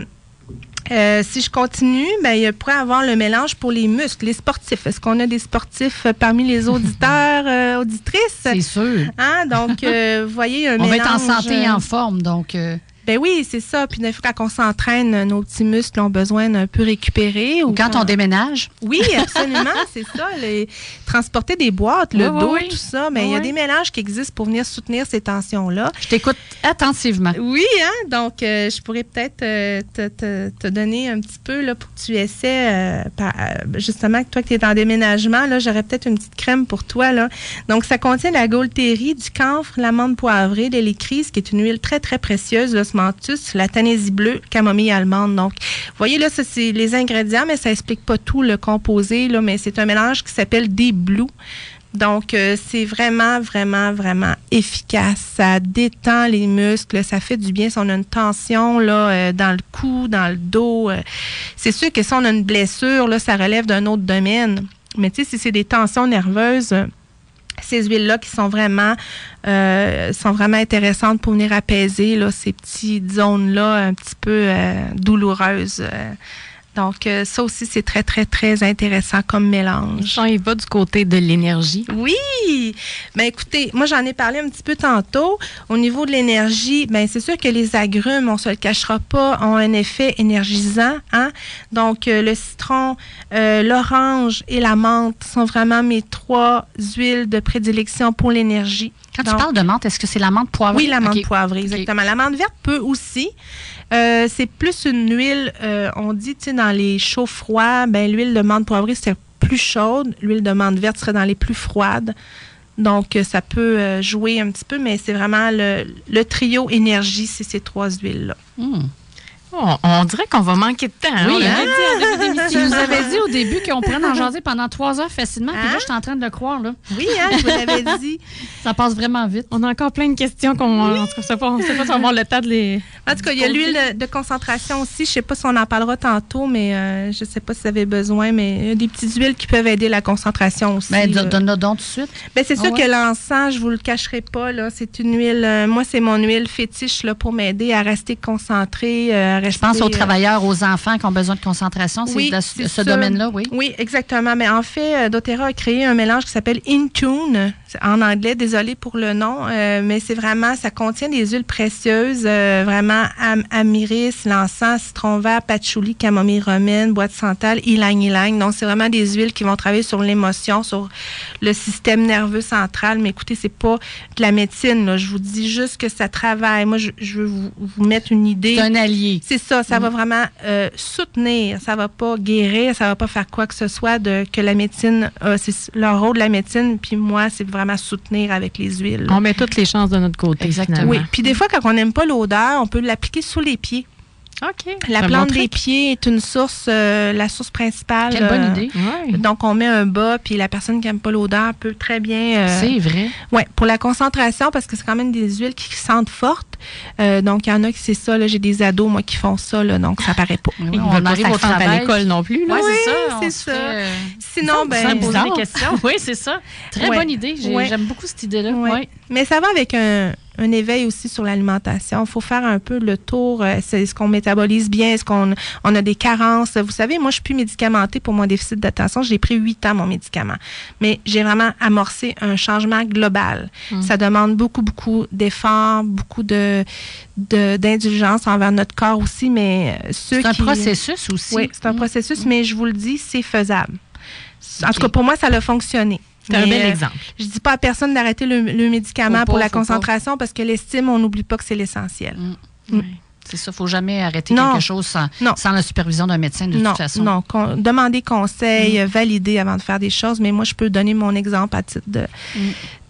euh, si je continue, ben, il pourrait avoir le mélange pour les muscles, les sportifs. Est-ce qu'on a des sportifs euh, parmi les auditeurs, euh, auditrices? C'est sûr. Hein? Donc, vous voyez, un On mélange. va être en santé et en forme, donc. Ben oui, c'est ça. Puis des fois, quand on s'entraîne, nos petits muscles ont besoin d'un peu récupérer. Ou, quand on déménage. Oui, absolument, c'est ça. Les... Transporter des boîtes, le dos, tout ça. Mais il y a des mélanges qui existent pour venir soutenir ces tensions-là. Je t'écoute attentivement. Oui, hein? Donc, euh, je pourrais peut-être euh, te, donner un petit peu là, pour que tu essaies, euh, justement, que toi qui es en déménagement, là, j'aurais peut-être une petite crème pour toi. Là. Donc, ça contient la gaultérie, du camphre, l'amande poivrée, de l'écrise, qui est une huile très, très précieuse. Là, la tanésie bleue, camomille allemande. Donc, vous voyez là, ça c'est les ingrédients, mais ça explique pas tout le composé, là, mais c'est un mélange qui s'appelle des Blue. Donc, euh, c'est vraiment, vraiment, vraiment efficace. Ça détend les muscles, ça fait du bien. Si on a une tension euh, dans le cou, dans le dos, euh, c'est sûr que si on a une blessure, ça relève d'un autre domaine. Mais tu sais, si c'est des tensions nerveuses, ces huiles-là qui sont vraiment, euh, sont vraiment intéressantes pour venir apaiser là, ces petites zones-là un petit peu euh, douloureuses. Euh, donc, euh, ça aussi, c'est très, très, très intéressant comme mélange. il va du côté de l'énergie. Oui! Ben, écoutez, moi, j'en ai parlé un petit peu tantôt. Au niveau de l'énergie, ben c'est sûr que les agrumes, on se le cachera pas, ont un effet énergisant. Hein? Donc, euh, le citron, euh, l'orange et la menthe sont vraiment mes trois huiles de prédilection pour l'énergie. Quand tu parles de menthe, est-ce que c'est la menthe poivrée? Oui, la menthe poivrée, exactement. La menthe verte peut aussi. Euh, c'est plus une huile, euh, on dit, tu sais, dans les chauds froids, ben, l'huile de menthe poivrée, c'est plus chaude. L'huile de menthe verte serait dans les plus froides. Donc, euh, ça peut jouer un petit peu, mais c'est vraiment le, trio énergie, c'est ces trois huiles-là. Hmm. On, dirait qu'on va manquer de temps. Hein? Oui, hein? Tu nous avais dit au début qu'on pourrait en jaser pendant trois heures facilement. Puis là, hein? je suis en train de le croire. Là. Oui, hein, je vous l'avais dit. Ça passe vraiment vite. On a encore plein de questions qu'on ne sait pas, si on va avoir le temps de les. En tout cas, il y a l'huile de, concentration aussi. Je ne sais pas si on en parlera tantôt, mais euh, je ne sais pas si vous avez besoin, mais il y a des petites huiles qui peuvent aider la concentration aussi. Ben, donne-le donc tout de suite. Ben, c'est sûr ah que l'encens, je ne vous le cacherai pas. C'est une huile, euh, moi, c'est mon huile fétiche là, pour m'aider à rester concentrée. Euh, je pense aux travailleurs, aux enfants qui ont besoin de concentration. C'est oui, ce domaine-là, oui? Oui, exactement. Mais en fait, doTERRA a créé un mélange qui s'appelle Intune, en anglais, désolé pour le nom, mais c'est vraiment, ça contient des huiles précieuses, vraiment amiris, l'encens, citron vert, patchouli, camomille romaine, boîte santal, ylang ylang. Donc, c'est vraiment des huiles qui vont travailler sur l'émotion, sur le système nerveux central. Mais écoutez, c'est pas de la médecine. Je vous dis juste que ça travaille. Moi, je, veux vous, mettre une idée. C'est un allié. C'est ça. Ça va mm. vraiment euh, soutenir. Ça va pas guérir. Ça va pas faire quoi que ce soit de que la médecine. c'est le rôle de la médecine. Puis moi, c'est vraiment soutenir avec les huiles. On met toutes les chances de notre côté. Exactement. Oui. Puis des fois, quand on n'aime pas l'odeur, on peut l'appliquer sous les pieds. OK. La plante des pieds est une source, euh, la source principale. Quelle bonne idée. Euh, donc, on met un bas, puis la personne qui n'aime pas l'odeur peut très bien. Euh, c'est vrai. Oui, pour la concentration, parce que c'est quand même des huiles qui sentent fortes. donc, il y en a qui c'est ça. J'ai des ados, moi, qui font ça, là, donc ça paraît pas. on n'arrive pas à l'école non plus. oui, c'est ça. Sinon, ben. poser des questions. oui, c'est ça. Très bonne idée. J'aime beaucoup cette idée-là. Oui. Mais ça va avec un, un éveil aussi sur l'alimentation. Il faut faire un peu le tour. euh, c'est- Est-ce qu'on métabolise bien? Est-ce qu'on on a des carences? Vous savez, moi, je suis plus médicamentée pour mon déficit d'attention. J'ai pris huit ans, mon médicament. Mais j'ai vraiment amorcé un changement global. Ça demande beaucoup, beaucoup d'efforts, beaucoup de de- d'indulgence envers notre corps aussi, mais euh, ceux C'est un qui... processus aussi. Oui, c'est un processus, mais je vous le dis, c'est faisable. En tout cas, pour moi, ça a fonctionné. C'est un bel euh, exemple. je dis pas à personne d'arrêter le, le médicament pour la concentration parce que l'estime, on n'oublie pas que c'est l'essentiel. Mm. Mm. C'est ça, il ne faut jamais arrêter Non. quelque chose sans, sans la supervision d'un médecin de non, toute façon. non. con- demander conseil, euh, valider avant de faire des choses. Mais moi, je peux donner mon exemple à titre de, Mm.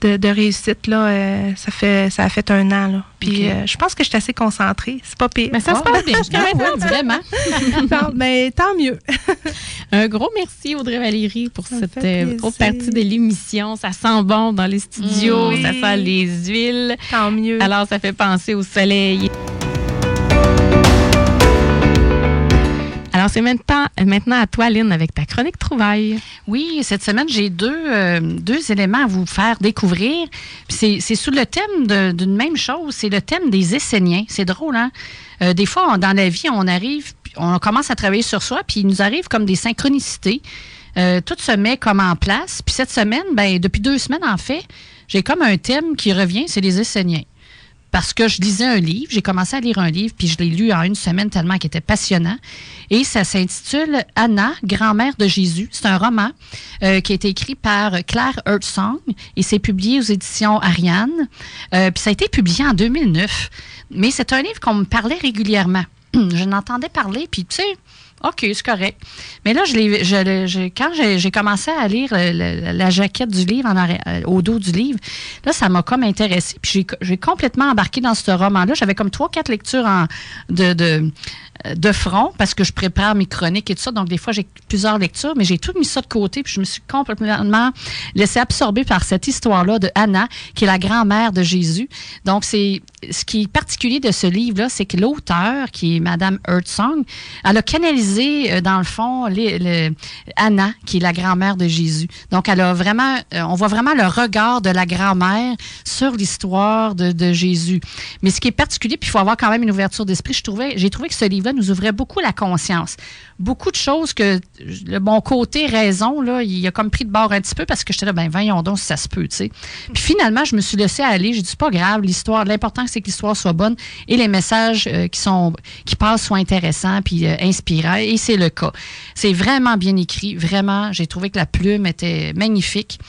de, de réussite. Là, euh, ça, fait, ça a fait un an. Là. Puis euh, je pense que je suis assez concentrée. C'est pas pire. Mais ça se Ah, passe bien jusqu'à ah, vraiment. Non, mais tant mieux. Un gros merci, Audrey Valérie, pour Ça cette euh, autre partie de l'émission. Ça sent bon dans les studios, Mm. ça sent les huiles. Tant mieux. Alors, ça fait penser au soleil. Alors, c'est maintenant, à toi, Lynn, avec ta chronique trouvaille. Oui, cette semaine, j'ai deux, euh, deux éléments à vous faire découvrir. C'est sous le thème d'une même chose, c'est le thème des Esséniens. C'est drôle, hein? Euh, des fois, on- dans la vie, on arrive, on commence à travailler sur soi, puis il nous arrive comme des synchronicités. Euh, tout se met comme en place. Puis cette semaine, ben, depuis deux semaines, en fait, j'ai comme un thème qui revient, c'est les Esséniens. Parce que je lisais un livre, j'ai commencé à lire un livre, puis je l'ai lu en une semaine tellement qu'il était passionnant. Et ça s'intitule Anna, grand-mère de Jésus. C'est un roman euh, qui a été écrit par Claire Hertzsong et c'est publié aux éditions Ariane. Euh, puis ça a été publié en 2009. Mais c'est un livre qu'on me parlait régulièrement. je n'entendais parler, puis tu sais, OK, c'est correct. Mais là, je quand j'ai, commencé à lire la jaquette du livre euh, au dos du livre, là, ça m'a comme intéressé. Puis j'ai, complètement embarqué dans ce roman-là. J'avais comme trois, quatre lectures en, de, de front parce que je prépare mes chroniques et tout ça. Donc, des fois, j'ai plusieurs lectures, mais j'ai tout mis ça de côté. Puis je me suis complètement laissé absorber par cette histoire-là de Anna, qui est la grand-mère de Jésus. Donc, c'est ce qui est particulier de ce livre-là, c'est que l'auteur, qui est Madame Hertzsong, elle a canalisé, euh, dans le fond, les- le- Anna, qui est la grand-mère de Jésus. Donc, elle a vraiment, euh, on voit vraiment le regard de la grand-mère sur l'histoire de, de Jésus. Mais ce qui est particulier, puis il faut avoir quand même une ouverture d'esprit, je trouvais, j'ai trouvé que ce livre-là nous ouvrait beaucoup la conscience. Beaucoup de choses que le bon côté raison, là, il a comme pris de bord un petit peu parce que j'étais là, ben voyons donc si ça se peut, tu sais. Puis finalement, je me suis laissé aller. J'ai dit, pas grave, l'histoire, l'important c'est que l'histoire soit bonne et les messages euh, qui sont qui passent soient intéressants puis euh, inspirants. Et c'est le cas. C'est vraiment bien écrit, vraiment. J'ai trouvé que la plume était magnifique.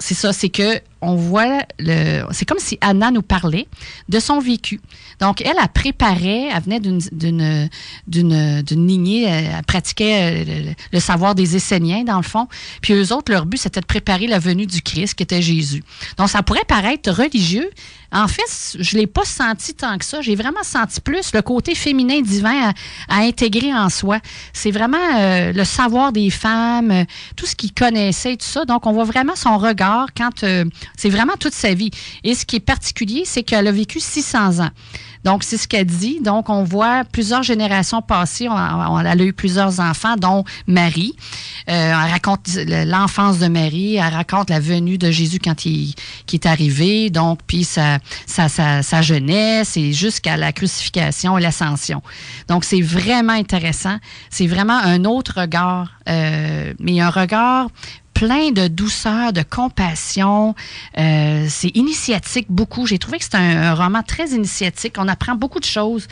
C'est ça, c'est que on voit le. C'est comme si Anna nous parlait de son vécu. Donc, elle, elle préparait, elle venait d'une- d'une d'une elle, elle pratiquait euh, le, savoir des Esséniens, dans le fond. Puis eux autres, leur but, c'était de préparer la venue du Christ, qui était Jésus. Donc, ça pourrait paraître religieux. En fait, je l'ai pas senti tant que ça. J'ai vraiment senti plus le côté féminin divin à, intégrer en soi. C'est vraiment euh, le savoir des femmes, euh, tout ce qu'il connaissait et tout ça. Donc, on voit vraiment son regard quand euh, c'est vraiment toute sa vie. Et ce qui est particulier, c'est qu'elle a vécu 600 ans. Donc, c'est ce qu'elle dit. Donc, on voit plusieurs générations passées. On, elle a eu plusieurs enfants, dont Marie. Euh, elle raconte l'enfance de Marie. Elle raconte la venue de Jésus quand il qui est arrivé. Donc, puis sa jeunesse et jusqu'à la crucifixion et l'ascension. Donc, c'est vraiment intéressant. C'est vraiment un autre regard, euh, mais un regard plein de douceur, de compassion. Euh, c'est initiatique beaucoup. J'ai trouvé que c'est un, roman très initiatique. On apprend beaucoup de choses.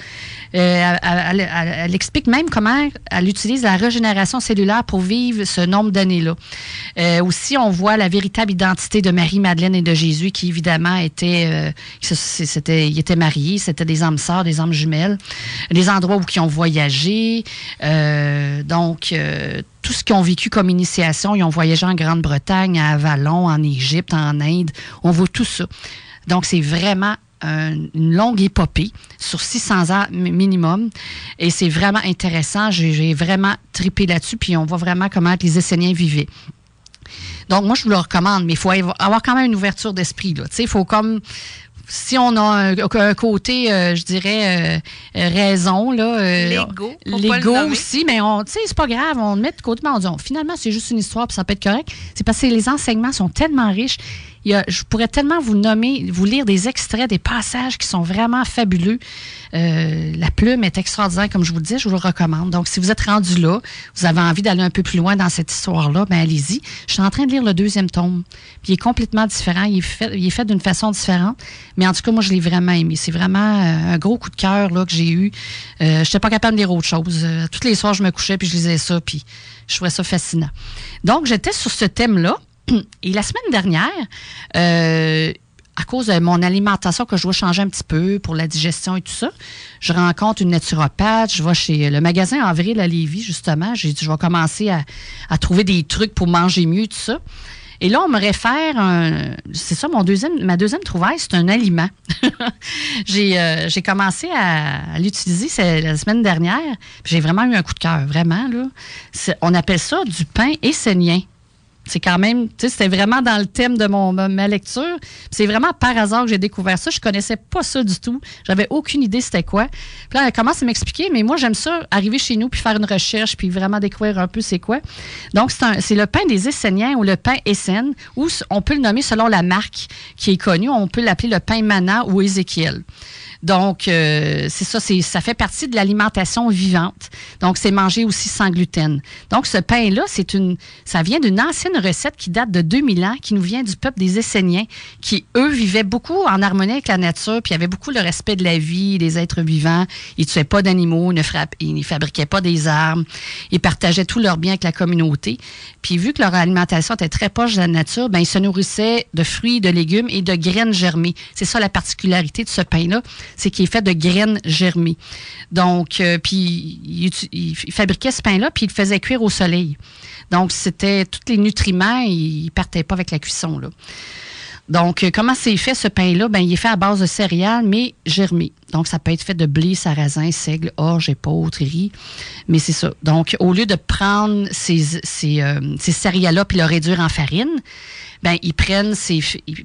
Euh, elle, elle- elle- explique même comment elle utilise la régénération cellulaire pour vivre ce nombre d'années-là. Euh, aussi, on voit la véritable identité de Marie-Madeleine et de Jésus, qui évidemment était, euh, c'était, ils étaient mariés, c'était des âmes sœurs, des âmes jumelles, les endroits où ils ont voyagé. Euh, donc, euh, tout ce qu'ils ont vécu comme initiation, ils ont voyagé en Grande-Bretagne, à Avalon, en Égypte, en Inde. On voit tout ça. Donc, c'est vraiment un- une longue épopée sur 600 ans mi- minimum. Et c'est vraiment intéressant. J'ai vraiment tripé là-dessus. Puis on voit vraiment comment les Esséniens vivaient. Donc, moi, je vous le recommande, mais il faut avoir quand même une ouverture d'esprit. il faut comme si on a un, un côté, euh, je dirais, euh, euh, raison, là. euh, L'ego, L'ego aussi, mais on, tu sais, c'est pas grave, on le met de côté, mais on dit, on- finalement, c'est juste une histoire, puis ça peut être correct. C'est parce que les enseignements sont tellement riches je pourrais tellement vous nommer, vous lire des extraits, des passages qui sont vraiment fabuleux. Euh, la plume est extraordinaire, comme je vous le dis, je vous le recommande. Donc, si vous êtes rendu là, vous avez envie d'aller un peu plus loin dans cette histoire-là, ben allez-y. Je suis en train de lire le deuxième tome. Puis il est complètement différent. Il est fait, d'une façon différente. Mais en tout cas, moi, je l'ai vraiment aimé. C'est vraiment euh, un gros coup de cœur là, que j'ai eu. Euh, je n'étais pas capable de lire autre chose. Toutes les soirs, je me couchais puis je lisais ça. Puis je trouvais ça fascinant. Donc, j'étais sur ce thème-là. Et la semaine dernière, euh, à cause de mon alimentation que je dois changer un petit peu pour la digestion et tout ça, je rencontre une naturopathe, je vais chez le magasin Avril à Lévis, justement. J'ai dit, je vais commencer à, trouver des trucs pour manger mieux, tout ça. Et là, on me réfère un. C'est ça, mon deuxième, ma deuxième trouvaille, c'est un aliment. Euh, j'ai, commencé à, l'utiliser la semaine dernière. J'ai vraiment eu un coup de cœur, vraiment. Là. on appelle ça du pain essénien c'est quand même, tu sais, c'était vraiment dans le thème de mon, ma lecture. C'est vraiment par hasard que j'ai découvert ça. Je connaissais pas ça du tout. J'avais aucune idée c'était quoi. Puis là, elle commence à m'expliquer, mais moi, j'aime ça, arriver chez nous, puis faire une recherche, puis vraiment découvrir un peu c'est quoi. Donc, c'est le pain des Esséniens ou le pain Essen, ou on peut le nommer selon la marque qui est connue. On peut l'appeler le pain Mana ou Ézéchiel. Donc, euh, c'est ça, c'est, ça fait partie de l'alimentation vivante. Donc, c'est manger aussi sans gluten. Donc, ce pain-là, c'est une, ça vient d'une ancienne recette qui date de 2000 ans, qui nous vient du peuple des Esséniens, qui, eux, vivaient beaucoup en harmonie avec la nature, puis avaient beaucoup le respect de la vie, des êtres vivants. Ils tuaient pas d'animaux, ils ne, ils ne fabriquaient pas des armes, ils partageaient tous leurs biens avec la communauté. Puis, vu que leur alimentation était très proche de la nature, ben, ils se nourrissaient de fruits, de légumes et de graines germées. C'est ça la particularité de ce pain-là c'est qu'il est fait de graines germées. Donc, euh, puis il, fabriquait ce pain-là, puis il le faisait cuire au soleil. Donc, c'était tous les nutriments, ils ne partaient pas avec la cuisson. Là. Donc, euh, comment c'est fait ce pain-là? Ben, il est fait à base de céréales, mais germé. Donc, ça peut être fait de blé, sarrasin, seigle, orge, épaule, riz. Mais c'est ça. Donc, au lieu de prendre ces, ces, euh, ces céréales-là puis le réduire en farine, ben ils prennent ces,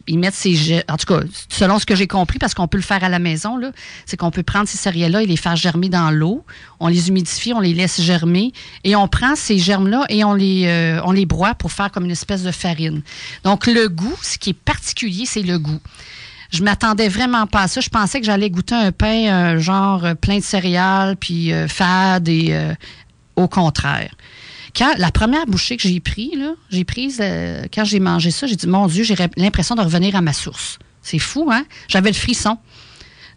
ils mettent ces, en tout cas, selon ce que j'ai compris, parce qu'on peut le faire à la maison là, c'est qu'on peut prendre ces céréales-là et les faire germer dans l'eau. On les humidifie, on les laisse germer et on prend ces germes-là et on les, euh, on les broie pour faire comme une espèce de farine. Donc le goût, ce qui est particulier, c'est le goût. Je m'attendais vraiment pas à ça. Je pensais que j'allais goûter un pain euh, genre euh, plein de céréales puis fade et au contraire la première bouchée que j'ai prise, j'ai prise euh, quand j'ai mangé ça, j'ai dit mon Dieu, j'ai l'impression de revenir à ma source. C'est fou, hein? J'avais le frisson.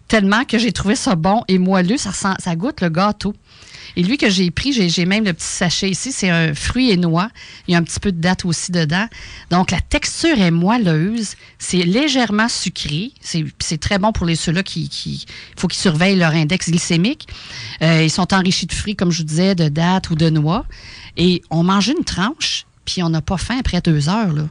Tellement que j'ai trouvé ça bon et moelleux, ça, ça goûte le gâteau. Et lui que j'ai pris, j'ai même le petit sachet ici, c'est un fruit et noix. Il y a un petit peu de date aussi dedans. Donc, la texture est moelleuse. C'est légèrement sucré. C'est très bon pour les ceux-là qui, qui faut qu'ils surveillent leur index glycémique. Euh, ils sont enrichis de fruits, comme je vous disais, de date ou de noix. Et on mange une tranche, puis on n'a pas faim après deux heures. Là.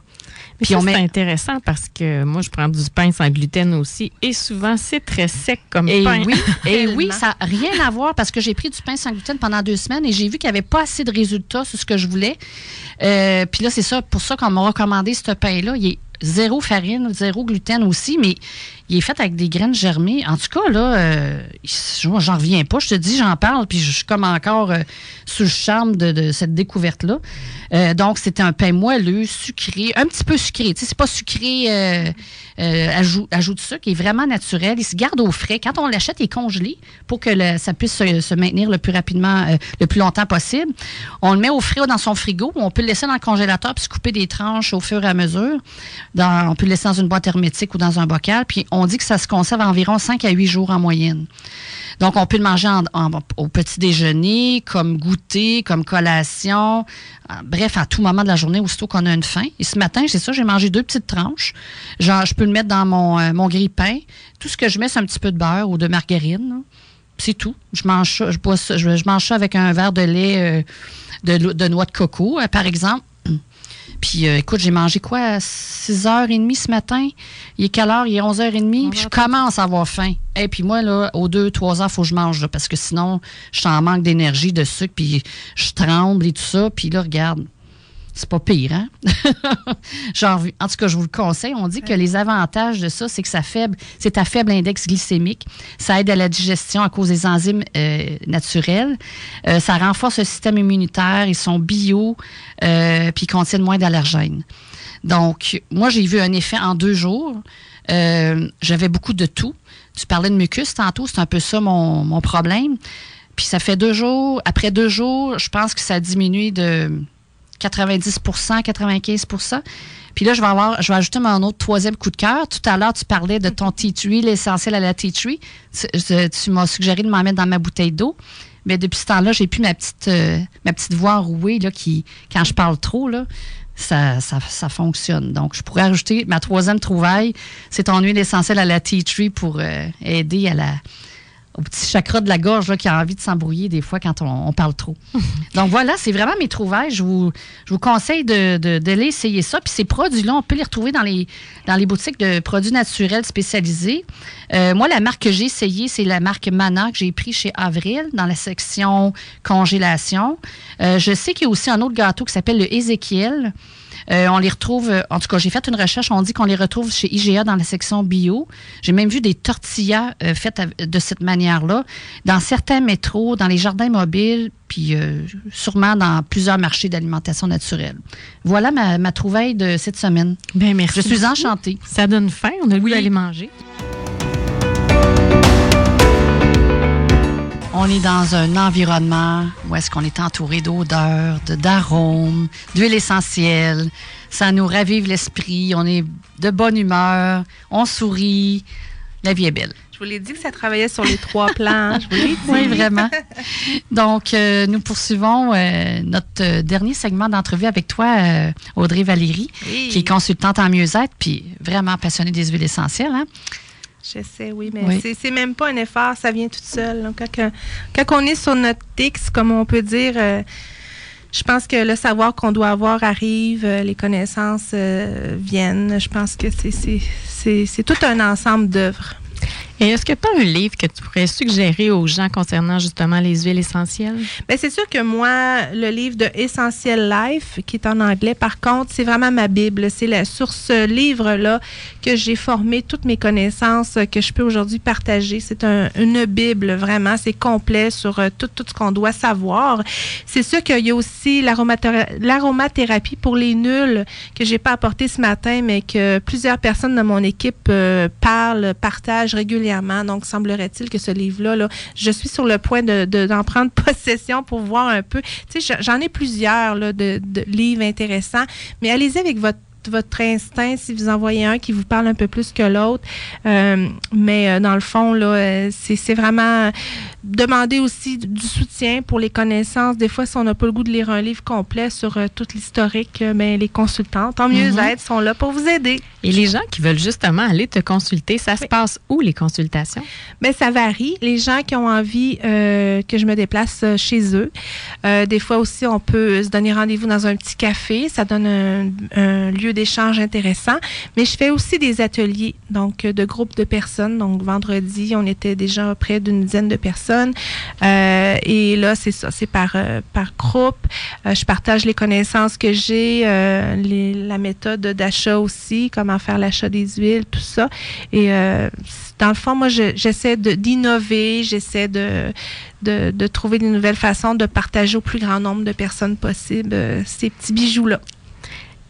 Puis c'est intéressant parce que moi, je prends du pain sans gluten aussi. Et souvent, c'est très sec comme et pain. Oui, et oui, ça n'a rien à voir parce que j'ai pris du pain sans gluten pendant deux semaines et j'ai vu qu'il n'y avait pas assez de résultats sur ce que je voulais. Euh, puis là, c'est ça, pour ça qu'on m'a recommandé ce pain-là. Il est zéro farine, zéro gluten aussi, mais il est fait avec des graines germées. En tout cas, là, euh, j'en reviens pas. Je te dis, j'en parle, puis je suis comme encore euh, sous le charme de, cette découverte-là. Euh, donc, c'était un pain moelleux, sucré, un petit peu sucré. Tu sais, c'est pas sucré ajout, ajout de sucre, il est vraiment naturel. Il se garde au frais. Quand on l'achète, il est congelé pour que ça puisse se, maintenir le plus rapidement, le plus longtemps possible. On le met au frais dans son frigo. On peut le laisser dans le congélateur puis se couper des tranches au fur et à mesure. on peut le laisser dans une boîte hermétique ou dans un bocal. Puis on on dit que ça se conserve environ 5 à 8 jours en moyenne. Donc, on peut le manger au petit déjeuner, comme goûter, comme collation, euh, bref, à tout moment de la journée, aussitôt qu'on a une faim. Et ce matin, c'est ça, j'ai mangé deux petites tranches. Genre, je peux le mettre dans mon, euh, grille-pain. Tout ce que je mets, c'est un petit peu de beurre ou de margarine. C'est tout. Je mange ça, je, bois je, mange ça avec un verre de lait euh, de, de, noix de coco, par exemple. Puis euh, écoute, j'ai mangé quoi à 6h30 ce matin? Il est quelle heure? Il est 11h30. Puis je commence à avoir faim. Et puis moi, là, aux 2-3 heures, il faut que je mange, parce que sinon, je suis en manque d'énergie, de sucre, puis je tremble et tout ça. Puis là, regarde, c'est pas pire, hein? Genre, en tout cas, je vous le conseille. On dit que les avantages de ça, c'est que ça faible, c'est à faible index glycémique. Ça aide à la digestion à cause des enzymes euh, naturelles. Euh, ça renforce le système immunitaire. Ils sont bio, euh, puis ils contiennent moins d'allergènes. Donc, moi, j'ai vu un effet en deux jours. Euh, j'avais beaucoup de tout. Tu parlais de mucus tantôt, c'est un peu ça mon, mon problème. Puis ça fait deux jours. Après deux jours, je pense que ça a diminué de 90% 95% Puis là, je vais avoir, je vais ajouter mon autre troisième coup de cœur. Tout à l'heure, tu parlais de ton tea tree, l'essentiel à la tea tree. Tu, m'as suggéré de m'en mettre dans ma bouteille d'eau. Mais depuis ce temps-là, j'ai plus ma petite, euh, voix enrouée là, qui, quand je parle trop, là, ça, ça, ça, fonctionne. Donc, je pourrais ajouter ma troisième trouvaille, c'est ton huile essentielle à la tea tree pour euh, aider à la, au petit chakra de la gorge là, qui a envie de s'embrouiller des fois quand on, parle trop. Donc voilà, c'est vraiment mes trouvailles. Je vous, je vous conseille de, de, essayer ça. Puis ces produits-là, on peut les retrouver dans les, dans les boutiques de produits naturels spécialisés. Euh, moi, la marque que j'ai essayée, c'est la marque Mana que j'ai pris chez Avril dans la section congélation. Euh, je sais qu'il y a aussi un autre gâteau qui s'appelle le Ezekiel. Euh, on les retrouve, euh, en tout cas, j'ai fait une recherche, on dit qu'on les retrouve chez IGA dans la section bio. J'ai même vu des tortillas euh, faites de cette manière-là dans certains métros, dans les jardins mobiles, puis sûrement dans plusieurs marchés d'alimentation naturelle. Voilà ma, trouvaille de cette semaine. Bien, merci. Je suis enchantée. Ça donne faim, on a le goût d'aller manger. On est dans un environnement où est-ce qu'on est entouré d'odeurs, d'arômes, d'huile essentielle. Ça nous ravive l'esprit. On est de bonne humeur. On sourit. La vie est belle. Je vous l'ai dit que ça travaillait sur les trois plans. Je vous l'ai dit. Oui, vraiment. Donc, euh, nous poursuivons euh, notre euh, dernier segment d'entrevue avec toi, Audrey Valérie, qui est consultante en mieux-être, puis vraiment passionnée des huiles essentielles. Hein? Je sais, oui, mais c'est même pas un effort, ça vient tout seul. quand, quand, on est sur notre X, comme on peut dire, euh, je pense que le savoir qu'on doit avoir arrive, euh, les connaissances euh, viennent. Je pense que c'est tout un ensemble d'œuvres. Et est-ce que tu as un livre que tu pourrais suggérer aux gens concernant justement les huiles essentielles? Bien, c'est sûr que moi, le livre de Essential Life, qui est en anglais, par contre, c'est vraiment ma Bible. C'est sur ce livre-là que j'ai formé toutes mes connaissances que je peux aujourd'hui partager. C'est une Bible, vraiment. C'est complet sur euh, tout, tout ce qu'on doit savoir. C'est sûr qu'il y a aussi l'aromathérapie pour les nuls que j'ai pas apporté ce matin, mais que plusieurs personnes de mon équipe euh, parlent, partagent régulièrement donc, semblerait-il que ce livre-là, là, je suis sur le point d'en de, prendre possession pour voir un peu. Tu sais, j'en ai plusieurs de, de livres intéressants, mais allez-y avec votre votre instinct si vous en voyez un qui vous parle un peu plus que l'autre. Euh, mais euh, dans le fond, là, euh, c'est vraiment demander aussi du soutien pour les connaissances. Des fois, si on n'a pas le goût de lire un livre complet sur tout l'historique, mais ben, les consultants, tant mieux mm-hmm. être, sont là pour vous aider. Et les gens qui veulent justement aller te consulter, ça se passe où les consultations? Bien, ça varie. Les gens qui ont envie que je me déplace chez eux. des fois aussi, on peut se donner rendez-vous dans un petit café. Ça donne un, un lieu d'échanges intéressants. Mais je fais aussi des ateliers, donc de groupes de personnes. Donc vendredi, on était déjà près d'une dizaine de personnes. Euh, et là, c'est ça, c'est par, euh, par groupe. Euh, je partage les connaissances que j'ai, la méthode d'achat aussi, comment faire l'achat des huiles, tout ça. Et dans le fond, moi, j'essaie d'innover, j'essaie de, de, de, trouver de nouvelles façons de partager au plus grand nombre de personnes possible ces petits bijoux-là.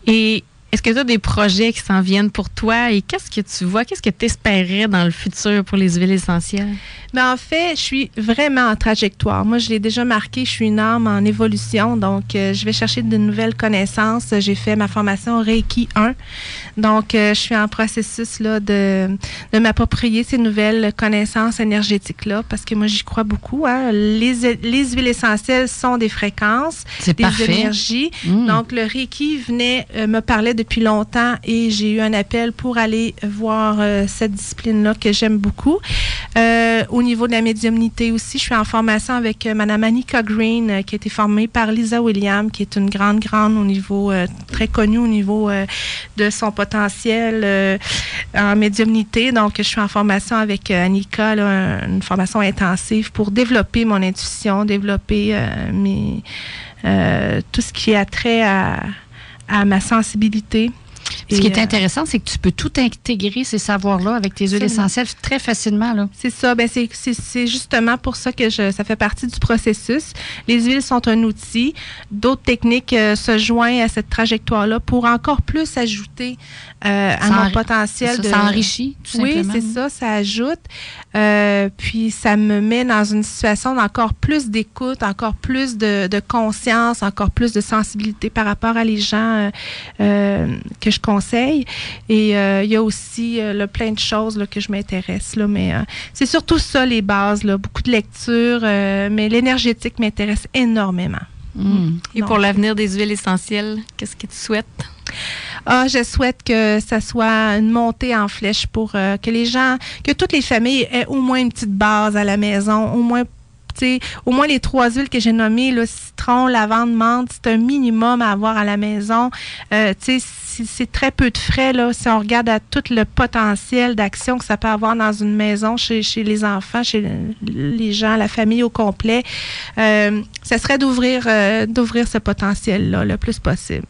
Et est-ce que tu as des projets qui s'en viennent pour toi? Et qu'est-ce que tu vois, qu'est-ce que tu espérais dans le futur pour les huiles essentielles? Ben, en fait, je suis vraiment en trajectoire. Moi, je l'ai déjà marqué, je suis une âme en évolution, donc euh, je vais chercher de nouvelles connaissances. J'ai fait ma formation Reiki 1, donc euh, je suis en processus là, de, de m'approprier ces nouvelles connaissances énergétiques-là, parce que moi, j'y crois beaucoup. Hein. Les, les huiles essentielles sont des fréquences, des énergies. Mmh. Donc, le Reiki venait euh, me parler depuis longtemps et j'ai eu un appel pour aller voir cette discipline-là que j'aime beaucoup au niveau de la médiumnité aussi, je suis en formation avec euh, Mme Annika Green, euh, qui a été formée par Lisa William, qui est une grande, grande au niveau, euh, très connue au niveau de son potentiel en médiumnité. Donc, je suis en formation avec Annika, une formation intensive pour développer mon intuition, développer tout ce qui a trait à, à ma sensibilité. Ce qui est euh, intéressant, c'est que tu peux tout intégrer ces savoirs-là avec tes huiles essentielles très facilement. Là. C'est ça. Ben c'est, justement pour ça que je, ça fait partie du processus. Les huiles sont un outil. D'autres techniques euh, se joignent à cette trajectoire-là pour encore plus ajouter euh, à mon potentiel. Ça, de, ça enrichit, tout Oui, c'est ça, ça ajoute. Euh, puis ça me met dans une situation d'encore plus d'écoute, encore plus de, de conscience, encore plus de sensibilité par rapport à les gens que je conseille. Et euh, il y a aussi euh, là, plein de choses là, que je m'intéresse. Là, mais euh, c'est surtout ça les bases, là, beaucoup de lecture, euh, mais l'énergétique m'intéresse énormément. Mm. Et Non. pour l'avenir des huiles essentielles, qu'est-ce que tu souhaites? Ah, je souhaite que ça soit une montée en flèche pour euh, que les gens, que toutes les familles aient au moins une petite base à la maison, au moins, au moins les trois huiles que j'ai nommées, le citron, lavande, menthe, c'est un minimum à avoir à la maison. Euh, c'est- très peu de frais là. Si on regarde à tout le potentiel d'action que ça peut avoir dans une maison, chez, les enfants, chez le- les gens, la famille au complet, euh, ça serait d'ouvrir, euh, d'ouvrir ce potentiel là le plus possible.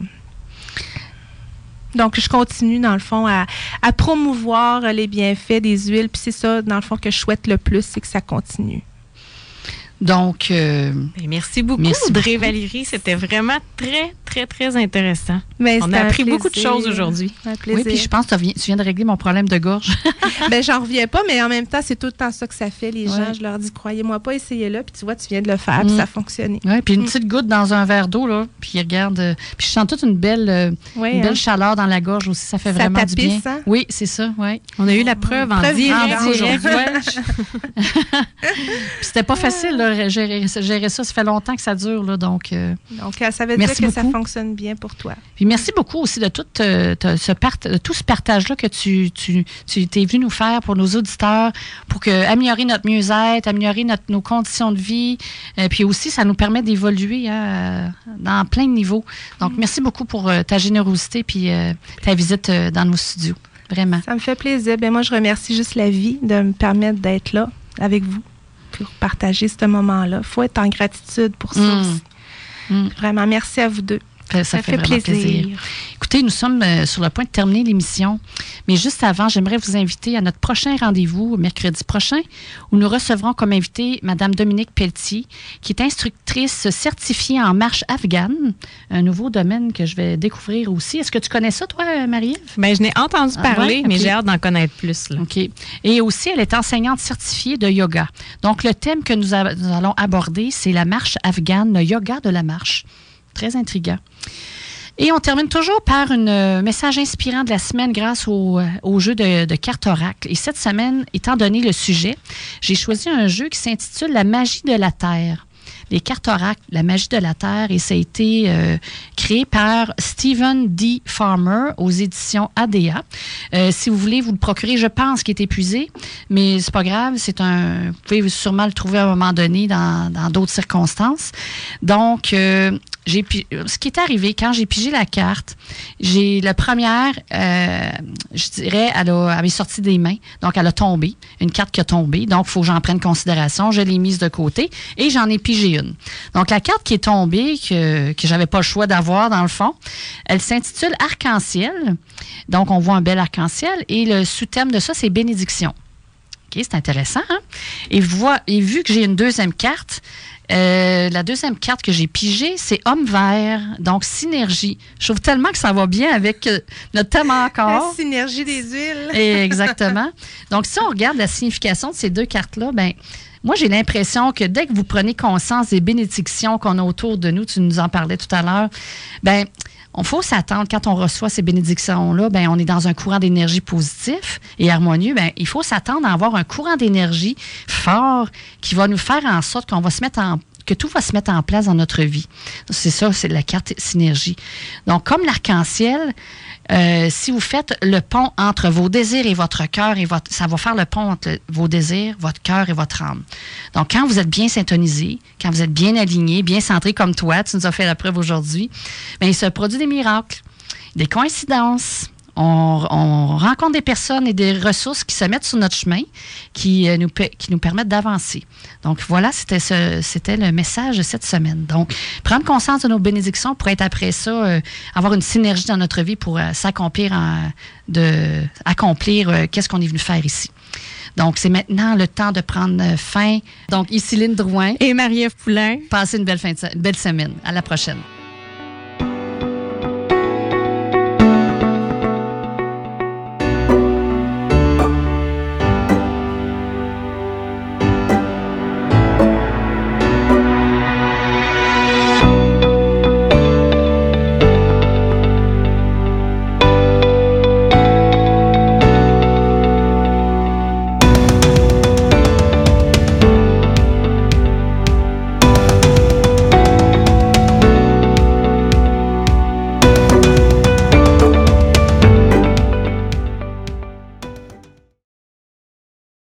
Donc, je continue, dans le fond, à, à promouvoir les bienfaits des huiles. Puis c'est ça, dans le fond, que je souhaite le plus, c'est que ça continue. Donc, euh, Ben, merci beaucoup, Merci Audrey beaucoup. Valérie. C'était vraiment très, très, très intéressant. Mais On c'était a appris beaucoup de choses aujourd'hui. Un oui, puis je pense que tu viens, tu viens de régler mon problème de gorge. ben, j'en reviens pas, mais en même temps, c'est tout le temps ça que ça fait, les Ouais. gens. Je leur dis, croyez-moi pas, essayez-le. Puis tu vois, tu viens de le faire, puis Mm. ça a fonctionné. Oui, puis une Mm. petite goutte dans un verre d'eau, là. Puis regarde. euh, puis je sens toute une belle, euh, une hein? belle chaleur dans la gorge aussi. Ça fait Ça vraiment du bien. tapisse, hein? Oui, c'est ça, oui. On a eu la preuve en Preuve direct vivante. aujourd'hui. C'était pas facile, là, gérer, gérer ça. Ça fait longtemps que ça dure, là. Donc, euh, Donc, euh, ça veut Merci dire que ça fonctionne bien pour toi. Puis merci beaucoup aussi de tout, euh, ce, part- de tout ce partage-là que tu, tu, tu t'es venu nous faire pour nos auditeurs, pour que, améliorer notre mieux-être, améliorer notre, nos conditions de vie. Euh, puis aussi, ça nous permet d'évoluer hein, dans plein de niveaux. Donc, merci beaucoup pour ta générosité puis ta visite dans nos studios. Vraiment. Ça me fait plaisir. Ben, moi, je remercie juste la vie de me permettre d'être là avec vous pour partager ce moment-là. Il faut être en gratitude pour ça Mm. aussi. Mm. Vraiment, merci à vous deux. Ça, ça fait, plaisir. Écoutez, nous sommes euh, sur le point de terminer l'émission, mais juste avant, j'aimerais vous inviter à notre prochain rendez-vous, mercredi prochain, où nous recevrons comme invité Madame Dominique Pelletier, qui est instructrice certifiée en marche afghane, un nouveau domaine que je vais découvrir aussi. Est-ce que tu connais ça, toi, Marie-Ève? Ben, je n'ai entendu Ah, parler, mais j'ai hâte d'en connaître plus. là. OK. Et aussi, elle est enseignante certifiée de yoga. Donc, le thème que nous, a- nous allons aborder, c'est la marche afghane, le yoga de la marche. Très intriguant. Et on termine toujours par un message inspirant de la semaine grâce au, euh, jeu de, cartes oracle. Et cette semaine, étant donné le sujet, j'ai choisi un jeu qui s'intitule La magie de la Terre. Les cartes oracles, la magie de la Terre, et ça a été euh, créé par Stephen D. Farmer aux éditions ADA. Euh, si vous voulez vous le procurer, je pense qu'il est épuisé, mais c'est pas grave. C'est un, vous pouvez sûrement le trouver à un moment donné dans dans d'autres circonstances. Donc, euh, ce qui est arrivé quand j'ai pigé la carte, j'ai la première, euh, je dirais, elle, a, elle des mains, donc elle a tombé, une carte qui a tombé, donc il faut que j'en prenne considération. Je l'ai mise de côté et j'en ai pigé une. Donc la carte qui est tombée, que, que j'avais pas le choix d'avoir dans le fond, elle s'intitule Arc-en-ciel. Donc on voit un bel arc-en-ciel et le sous-thème de ça, c'est bénédiction. OK, c'est intéressant. Hein? Et, et vu que j'ai une deuxième carte, euh, la deuxième carte que j'ai pigée, c'est homme vert, donc synergie. Je trouve tellement que ça va bien avec euh, notre thème encore. La synergie des huiles. Et exactement. Donc, si on regarde la signification de ces deux cartes-là, ben moi, j'ai l'impression que dès que vous prenez conscience des bénédictions qu'on a autour de nous, tu nous en parlais tout à l'heure, ben on faut s'attendre quand on reçoit ces bénédictions-là, ben on est dans un courant d'énergie positif et harmonieux. Ben il faut s'attendre à avoir un courant d'énergie fort qui va nous faire en sorte qu'on va se mettre en que tout va se mettre en place dans notre vie. C'est ça, c'est la carte synergie. Donc, comme l'arc-en-ciel, euh, si vous faites le pont entre vos désirs et votre cœur, et votre, ça va faire le pont entre vos désirs, votre cœur et votre âme. Donc, quand vous êtes bien syntonisé, quand vous êtes bien aligné, bien centré comme toi, tu nous as fait la preuve aujourd'hui, bien, il se produit des miracles, des coïncidences. On, on rencontre des personnes et des ressources qui se mettent sur notre chemin, qui, euh, nous, qui nous permettent d'avancer. Donc voilà, c'était c'était le message de cette semaine. Donc, prendre conscience de nos bénédictions pour être après ça, euh, avoir une synergie dans notre vie pour euh, s'accomplir, de, accomplir euh, qu'est-ce qu'on est venu faire ici. Donc, c'est maintenant le temps de prendre fin. Donc, ici Lynne Drouin. Et Marie-Ève Poulain. Passez une belle, fin de une belle semaine. À la prochaine.